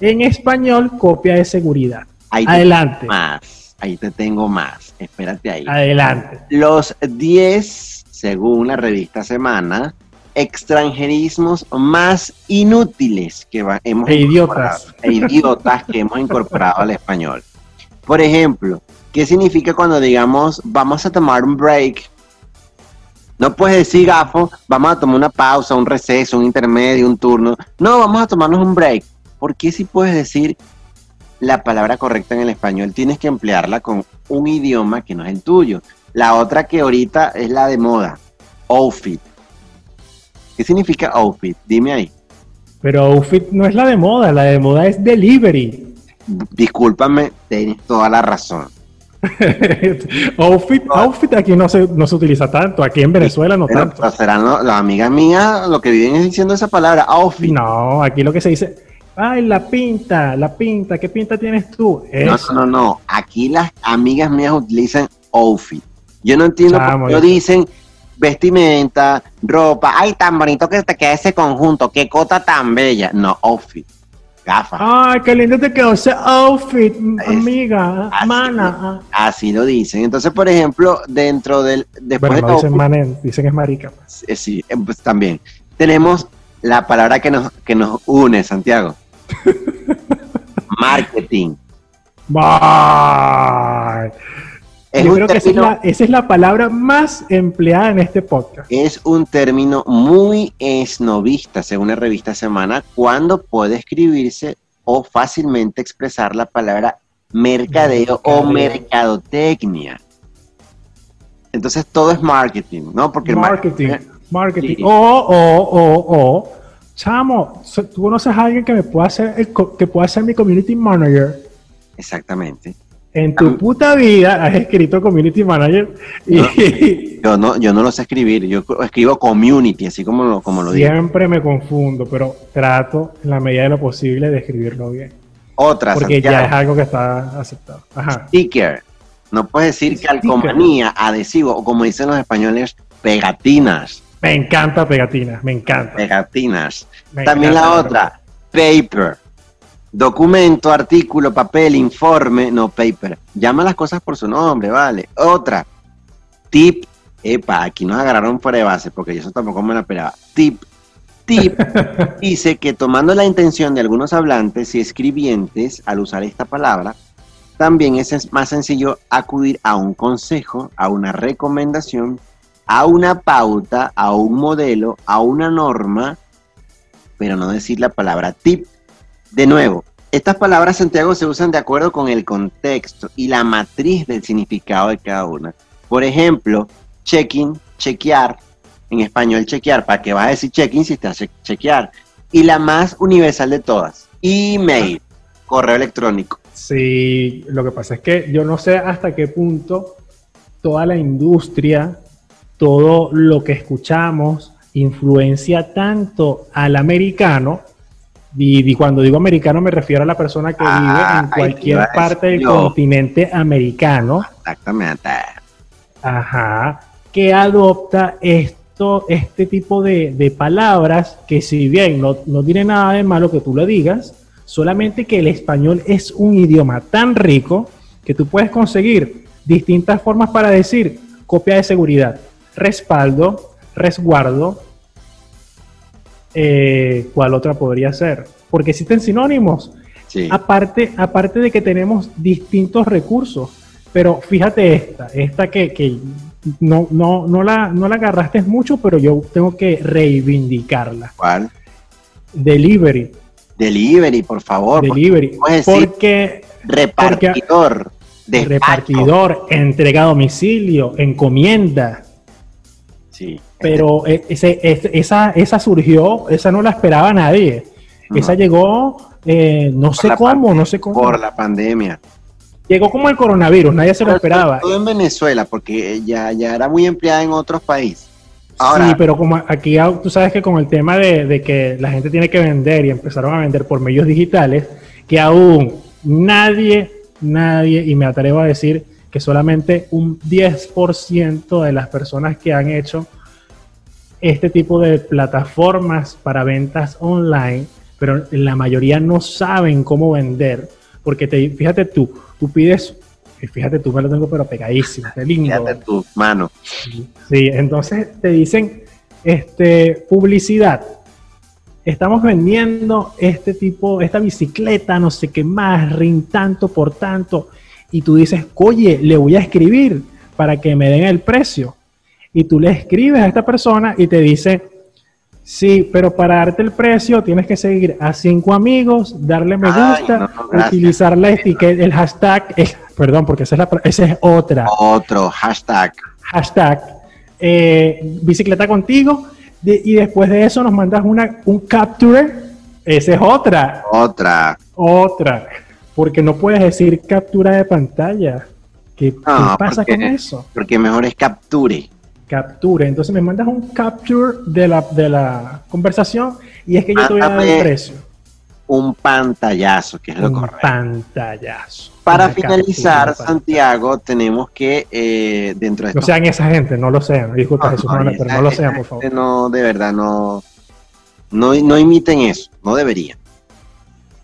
En español, copia de seguridad. Ahí te Adelante. tengo más. Ahí te tengo más. Espérate ahí. Adelante. Los 10, según la revista Semana, extranjerismos más inútiles que hemos E idiotas. e idiotas que hemos incorporado al español. Por ejemplo, ¿qué significa cuando digamos vamos a tomar un break? No puedes decir gafo, vamos a tomar una pausa, un receso, un intermedio, un turno. No, vamos a tomarnos un break. ¿Por qué si puedes decir la palabra correcta en el español? Tienes que emplearla con un idioma que no es el tuyo. La otra que ahorita es la de moda, outfit. ¿Qué significa outfit? Dime ahí. Pero outfit no es la de moda, la de moda es delivery. Discúlpame, tienes toda la razón. outfit, outfit aquí no se, no se utiliza tanto, aquí en Venezuela no Pero, tanto. pero serán lo- las amigas mías lo que viven es diciendo esa palabra, outfit. No, aquí lo que se dice, Ay, la pinta, la pinta, ¿qué pinta tienes tú? No, Eso. no, no, no. Aquí las amigas mías utilizan outfit. Yo no entiendo por qué yo- dicen vestimenta, ropa. Ay, tan bonito que te queda ese conjunto. Qué cota tan bella. No, outfit. Gafas. Ay, qué lindo te quedó ese outfit, Es- amiga, así mana. Así lo dicen. Entonces, por ejemplo, dentro del. Después Bueno, de no dicen outfit, manen, dicen es marica. pues. eh, sí, eh, pues también. Tenemos la palabra que nos, que nos une, Santiago. Marketing. Bye. Es Yo creo que esa es, la, esa es la palabra más empleada en este podcast. es un término muy esnovista, según la revista Semana, cuando puede escribirse o fácilmente expresar la palabra mercadeo o mercadotecnia. Entonces todo es marketing, ¿no? Porque Marketing, marketing. Sí. O, o, o, o. Chamo, tú conoces a alguien que me pueda hacer, el que pueda ser mi community manager. Exactamente. En tu Ah. puta vida has escrito community manager y No. Yo no, yo no lo sé escribir, yo escribo community, así como lo, como lo digo. siempre me confundo, pero trato en la medida de lo posible de escribirlo bien. Otra, Porque ya es algo que está aceptado. Ajá. sticker. No puedes decir Sticker. calcomanía, adhesivo, o como dicen los españoles, pegatinas. Me encanta pegatina, me encanta. Pegatinas. me También la otra, paper. Documento, artículo, papel, informe, no paper. Llama las cosas por su nombre, vale. Otra, tip. Epa, aquí nos agarraron fuera de base porque yo eso tampoco me la esperaba. Tip. Tip dice que tomando la intención de algunos hablantes y escribientes al usar esta palabra, también es más sencillo acudir a un consejo, a una recomendación, a una pauta, a un modelo, a una norma, pero no decir la palabra tip. De nuevo, estas palabras, Santiago, se usan de acuerdo con el contexto y la matriz del significado de cada una. Por ejemplo, checking, chequear, en español chequear, ¿para qué vas a decir checking si hace chequear? Y la más universal de todas, email, correo electrónico. Sí, lo que pasa es que yo no sé hasta qué punto toda la industria, todo lo que escuchamos, influencia tanto al americano, y, y cuando digo americano me refiero a la persona que Ah, vive en iba cualquier parte del yo. continente americano, Exactamente. ajá, que adopta esto, este tipo de, de palabras que si bien no, no tiene nada de malo que tú lo digas, solamente que el español es un idioma tan rico que tú puedes conseguir distintas formas para decir copia de seguridad, respaldo, resguardo, eh, ¿cuál otra podría ser? Porque existen sinónimos. Sí. Aparte, aparte de que tenemos distintos recursos, pero fíjate esta, esta que, que no, no, no, la, no la agarraste mucho, pero yo tengo que reivindicarla. ¿Cuál? Delivery, Delivery, por favor. porque delivery, decir porque repartidor. despacho. repartidor, entrega a domicilio, encomienda, Sí. Pero e- ese, ese- esa, esa surgió, esa no la esperaba nadie. No. Esa llegó, eh, no sé cómo, no sé cómo. Por la pandemia. Llegó como el coronavirus, nadie se lo esperaba. Todo en Venezuela, porque ya, ya era muy empleada en otros países. Ahora, sí, pero como aquí ah, tú sabes que con el tema de, de que la gente tiene que vender y empezaron a vender por medios digitales, que aún nadie, nadie, y me atrevo a decir que solamente un 10% de las personas que han hecho este tipo de plataformas para ventas online, pero la mayoría no saben cómo vender, porque te, fíjate tú, tú pides, fíjate tú me lo tengo pero pegadísimo, qué lindo. fíjate tu mano. Sí, entonces te dicen, este, publicidad. Estamos vendiendo este tipo, esta bicicleta, no sé qué más, rin tanto por tanto. Y tú dices, oye, le voy a escribir para que me den el precio. Y tú le escribes a esta persona y te dice, sí, pero para darte el precio tienes que seguir a cinco amigos, darle me gusta, no, utilizar la etiqueta, el hashtag, eh, perdón, porque esa es, la, esa es otra Otro hashtag. hashtag eh, bicicleta contigo de- y después de eso nos mandas una, un capture. Esa es otra, Otra. otra. Porque no puedes decir captura de pantalla. ¿Qué, pasa porque- con eso? Porque mejor es capture. Capture. Entonces me mandas un capture de la, de la conversación y es que yo te voy a dar el precio. un pantallazo, que es lo un correcto. pantallazo. Para finalizar, captura, Santiago, tenemos que eh, dentro de No sean esa gente, no lo sean. Disculpa, No, Jesús, no, no, esa- pero no lo sean, por favor. No, de verdad, no, no, no imiten eso, no deberían.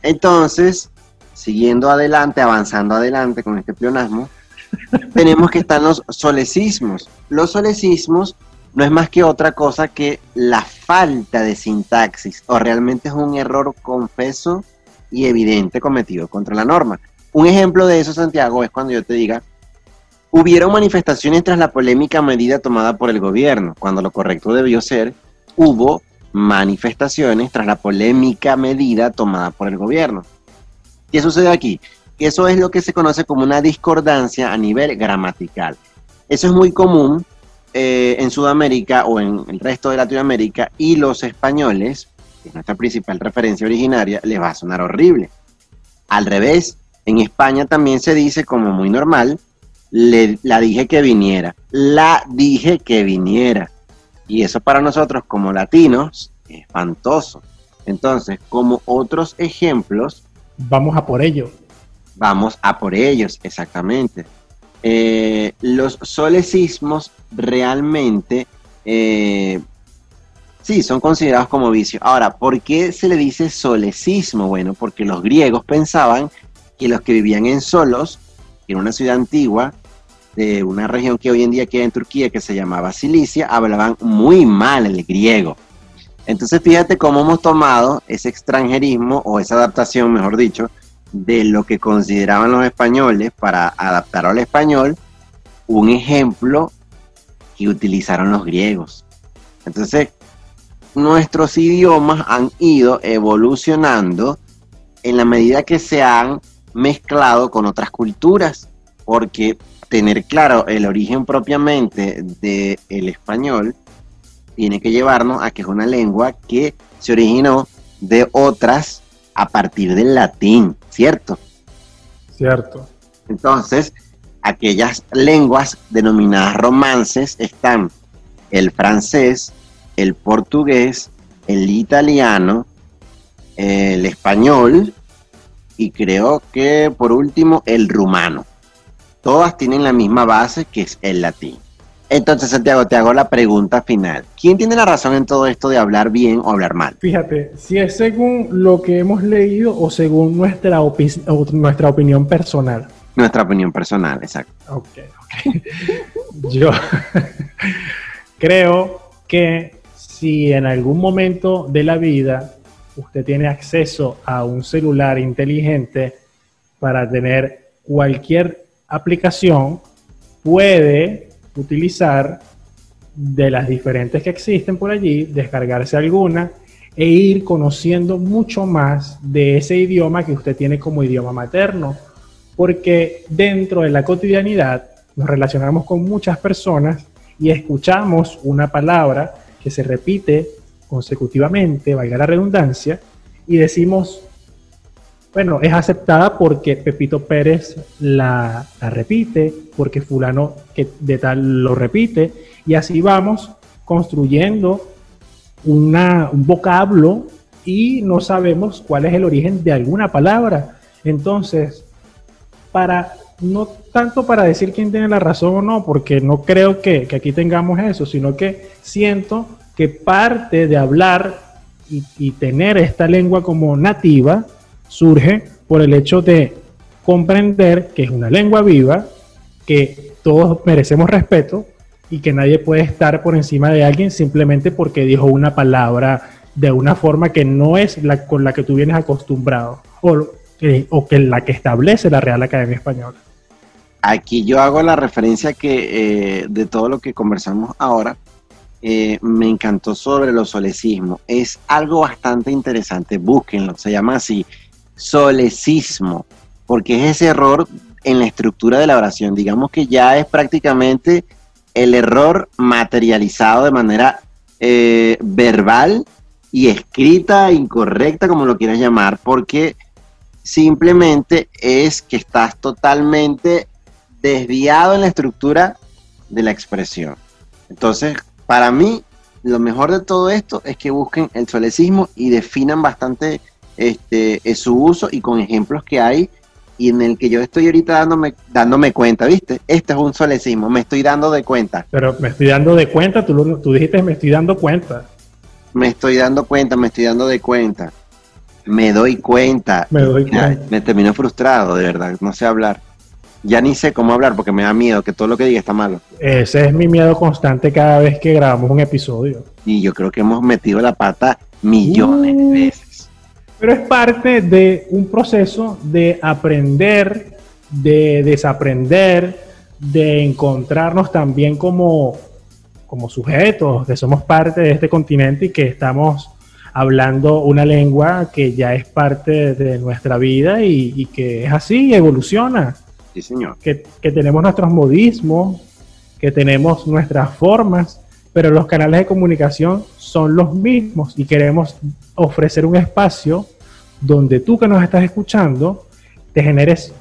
Entonces, siguiendo adelante, avanzando adelante con este pleonasmo, tenemos que están los solecismos. Los solecismos no es más que otra cosa que la falta de sintaxis, o realmente es un error confeso y evidente cometido contra la norma. Un ejemplo de eso, Santiago, es cuando yo te diga, hubieron manifestaciones tras la polémica medida tomada por el gobierno, cuando lo correcto debió ser, hubo manifestaciones tras la polémica medida tomada por el gobierno. ¿Qué sucede aquí? Eso es lo que se conoce como una discordancia a nivel gramatical. Eso es muy común eh, en Sudamérica o en el resto de Latinoamérica y los españoles, que es nuestra principal referencia originaria, les va a sonar horrible. Al revés, en España también se dice como muy normal, le- la dije que viniera, la dije que viniera. Y eso para nosotros como latinos es espantoso. Entonces, como otros ejemplos, Vamos a por ello. Vamos a por ellos, exactamente. Eh, los solecismos realmente, eh, sí, son considerados como vicio. Ahora, ¿por qué se le dice solecismo? Bueno, porque los griegos pensaban que los que vivían en Solos, en una ciudad antigua, de una región que hoy en día queda en Turquía, que se llamaba Cilicia, hablaban muy mal el griego. Entonces, fíjate cómo hemos tomado ese extranjerismo, o esa adaptación, mejor dicho, de lo que consideraban los españoles para adaptar al español, un ejemplo que utilizaron los griegos. Entonces, nuestros idiomas han ido evolucionando en la medida que se han mezclado con otras culturas, porque tener claro el origen propiamente del español tiene que llevarnos a que es una lengua que se originó de otras a partir del latín, ¿cierto? Cierto. Entonces, aquellas lenguas denominadas romances están el francés, el portugués, el italiano, el español y creo que por último el rumano. Todas tienen la misma base que es el latín. Entonces, Santiago, te hago la pregunta final. ¿Quién tiene la razón en todo esto de hablar bien o hablar mal? Fíjate, si es según lo que hemos leído o según nuestra, opi- o nuestra opinión personal. Nuestra opinión personal, exacto. Ok, ok. Yo creo que si en algún momento de la vida usted tiene acceso a un celular inteligente para tener cualquier aplicación, puede utilizar de las diferentes que existen por allí, descargarse alguna e ir conociendo mucho más de ese idioma que usted tiene como idioma materno. Porque dentro de la cotidianidad nos relacionamos con muchas personas y escuchamos una palabra que se repite consecutivamente, valga la redundancia, y decimos, bueno, es aceptada porque Pepito Pérez la, repite, porque fulano que de tal lo repite, y así vamos construyendo una, un vocablo y no sabemos cuál es el origen de alguna palabra. Entonces, para no tanto para decir quién tiene la razón o no, porque no creo que, que aquí tengamos eso, sino que siento que parte de hablar y, y tener esta lengua como nativa surge por el hecho de comprender que es una lengua viva, que todos merecemos respeto y que nadie puede estar por encima de alguien simplemente porque dijo una palabra de una forma que no es la con la que tú vienes acostumbrado o que, o que la que establece la Real Academia Española. Aquí yo hago la referencia que eh, de todo lo que conversamos ahora, eh, me encantó sobre los solecismos. Es algo bastante interesante, búsquenlo, se llama así, solecismo, porque es ese error en la estructura de la oración. Digamos que ya es prácticamente el error materializado de manera eh, verbal y escrita, incorrecta, como lo quieras llamar, porque simplemente es que estás totalmente desviado en la estructura de la expresión. Entonces, para mí, lo mejor de todo esto es que busquen el solecismo y definan bastante este, es su uso y con ejemplos que hay y en el que yo estoy ahorita dándome, dándome cuenta, ¿viste? Este es un solecismo, me estoy dando de cuenta. Pero me estoy dando de cuenta, tú, tú dijiste me estoy dando cuenta. Me estoy dando cuenta, me estoy dando de cuenta. Me doy cuenta. Me doy Mira, cuenta. me termino frustrado, de verdad, no sé hablar. Ya ni sé cómo hablar porque me da miedo que todo lo que diga está malo. Ese es mi miedo constante cada vez que grabamos un episodio. Y yo creo que hemos metido la pata millones de Uh. veces. Pero es parte de un proceso de aprender, de desaprender, de encontrarnos también como, como sujetos, que somos parte de este continente y que estamos hablando una lengua que ya es parte de nuestra vida y, y que es así, evoluciona, Sí, señor. que, que tenemos nuestros modismos, que tenemos nuestras formas, pero los canales de comunicación son los mismos y queremos ofrecer un espacio donde tú que nos estás escuchando te generes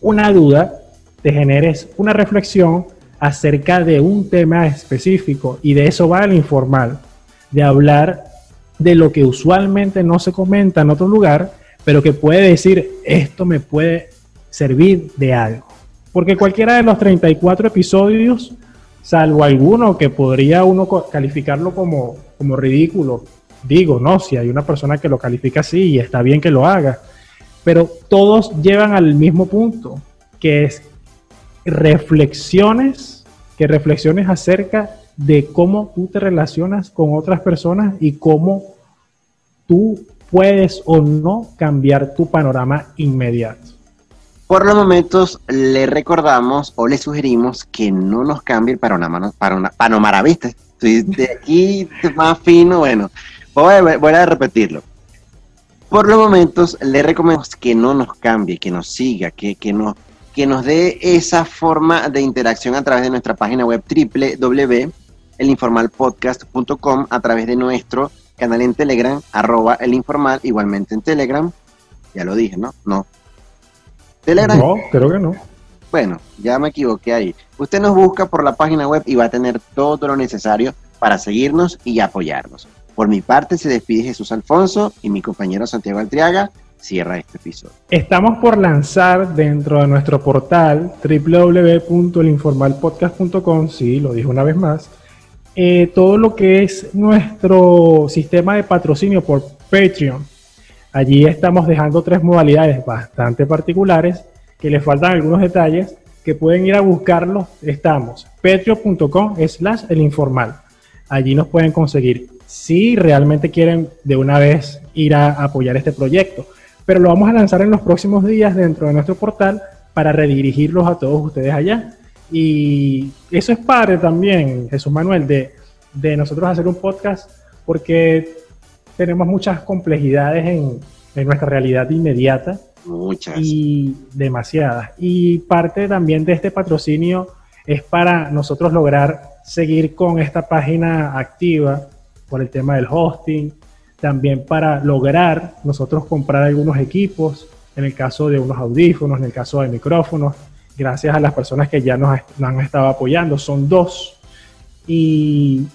una duda, te generes una reflexión acerca de un tema específico y de eso va el informal, de hablar de lo que usualmente no se comenta en otro lugar, pero que puede decir esto me puede servir de algo. Porque cualquiera de los 34 episodios, salvo alguno que podría uno calificarlo como, como ridículo, digo, no, si hay una persona que lo califica así y está bien que lo haga, pero todos llevan al mismo punto, que es reflexiones, que reflexiones acerca de cómo tú te relacionas con otras personas y cómo tú puedes o no cambiar tu panorama inmediato. Por los momentos le recordamos o le sugerimos que no nos cambie el panorama, panorama, panorama ¿viste? Estoy de aquí más fino, bueno, voy a, voy a repetirlo. Por los momentos le recomendamos que no nos cambie, que nos siga, que, que, nos, que nos dé esa forma de interacción a través de nuestra página web www.elinformalpodcast.com, a través de nuestro canal en Telegram, arroba elinformal, igualmente en Telegram. Ya lo dije, ¿no? No, Telegram. No, creo que no. Bueno, ya me equivoqué ahí. Usted nos busca por la página web y va a tener todo lo necesario para seguirnos y apoyarnos. Por mi parte se despide Jesús Alfonso y mi compañero Santiago Altriaga cierra este episodio. Estamos por lanzar dentro de nuestro portal www.elinformalpodcast.com, sí, lo dije una vez más, eh, todo lo que es nuestro sistema de patrocinio por Patreon. Allí estamos dejando tres modalidades bastante particulares que les faltan algunos detalles que pueden ir a buscarlos. Estamos patreon.com slash el informal. Allí nos pueden conseguir si realmente quieren de una vez ir a apoyar este proyecto. Pero lo vamos a lanzar en los próximos días dentro de nuestro portal para redirigirlos a todos ustedes allá. Y eso es padre también, Jesús Manuel, de, de nosotros hacer un podcast porque tenemos muchas complejidades en, en nuestra realidad inmediata Muchas. y demasiadas. Y parte también de este patrocinio es para nosotros lograr seguir con esta página activa por el tema del hosting, también para lograr nosotros comprar algunos equipos, en el caso de unos audífonos, en el caso de micrófonos, gracias a las personas que ya nos, han estado apoyando, son dos. Y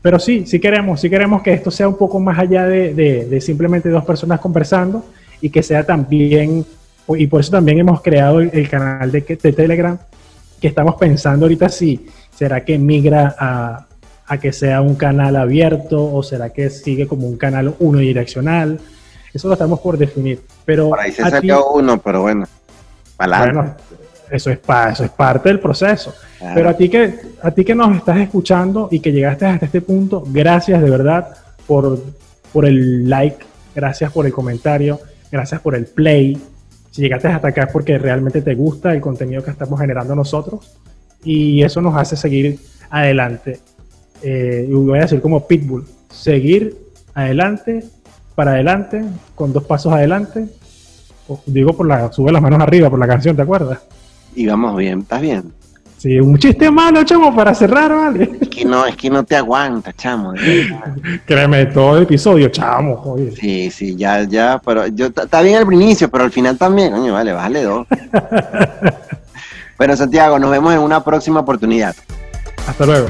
pero sí, sí queremos, sí queremos que esto sea un poco más allá de, de, de, simplemente dos personas conversando y que sea también, y por eso también hemos creado el, el canal de, de, Telegram, que estamos pensando ahorita si será que migra a, a, que sea un canal abierto o será que sigue como un canal unidireccional. Eso lo estamos por definir. Pero por ahí se salió ti, uno, pero bueno, bueno eso es, pa, eso es parte del proceso. Claro. Pero a ti, que, a ti que nos estás escuchando y que llegaste hasta este punto, gracias de verdad por, por el like, gracias por el comentario, gracias por el play. Si llegaste hasta acá es porque realmente te gusta el contenido que estamos generando nosotros y eso nos hace seguir adelante. Eh, y voy a decir como Pitbull, seguir adelante, para adelante, con dos pasos adelante. Digo, por la, sube las manos arriba por la canción, ¿te acuerdas? Y vamos bien, ¿estás bien? Sí, un chiste malo, chamo, para cerrar, ¿vale? Es que no, es que no te aguanta, chamo. Créeme, todo el episodio, chamo, joder. Sí, sí, ya, ya, pero yo está bien al inicio, pero al final también, coño, vale, bájale dos. bueno, Santiago, nos vemos en una próxima oportunidad. Hasta luego.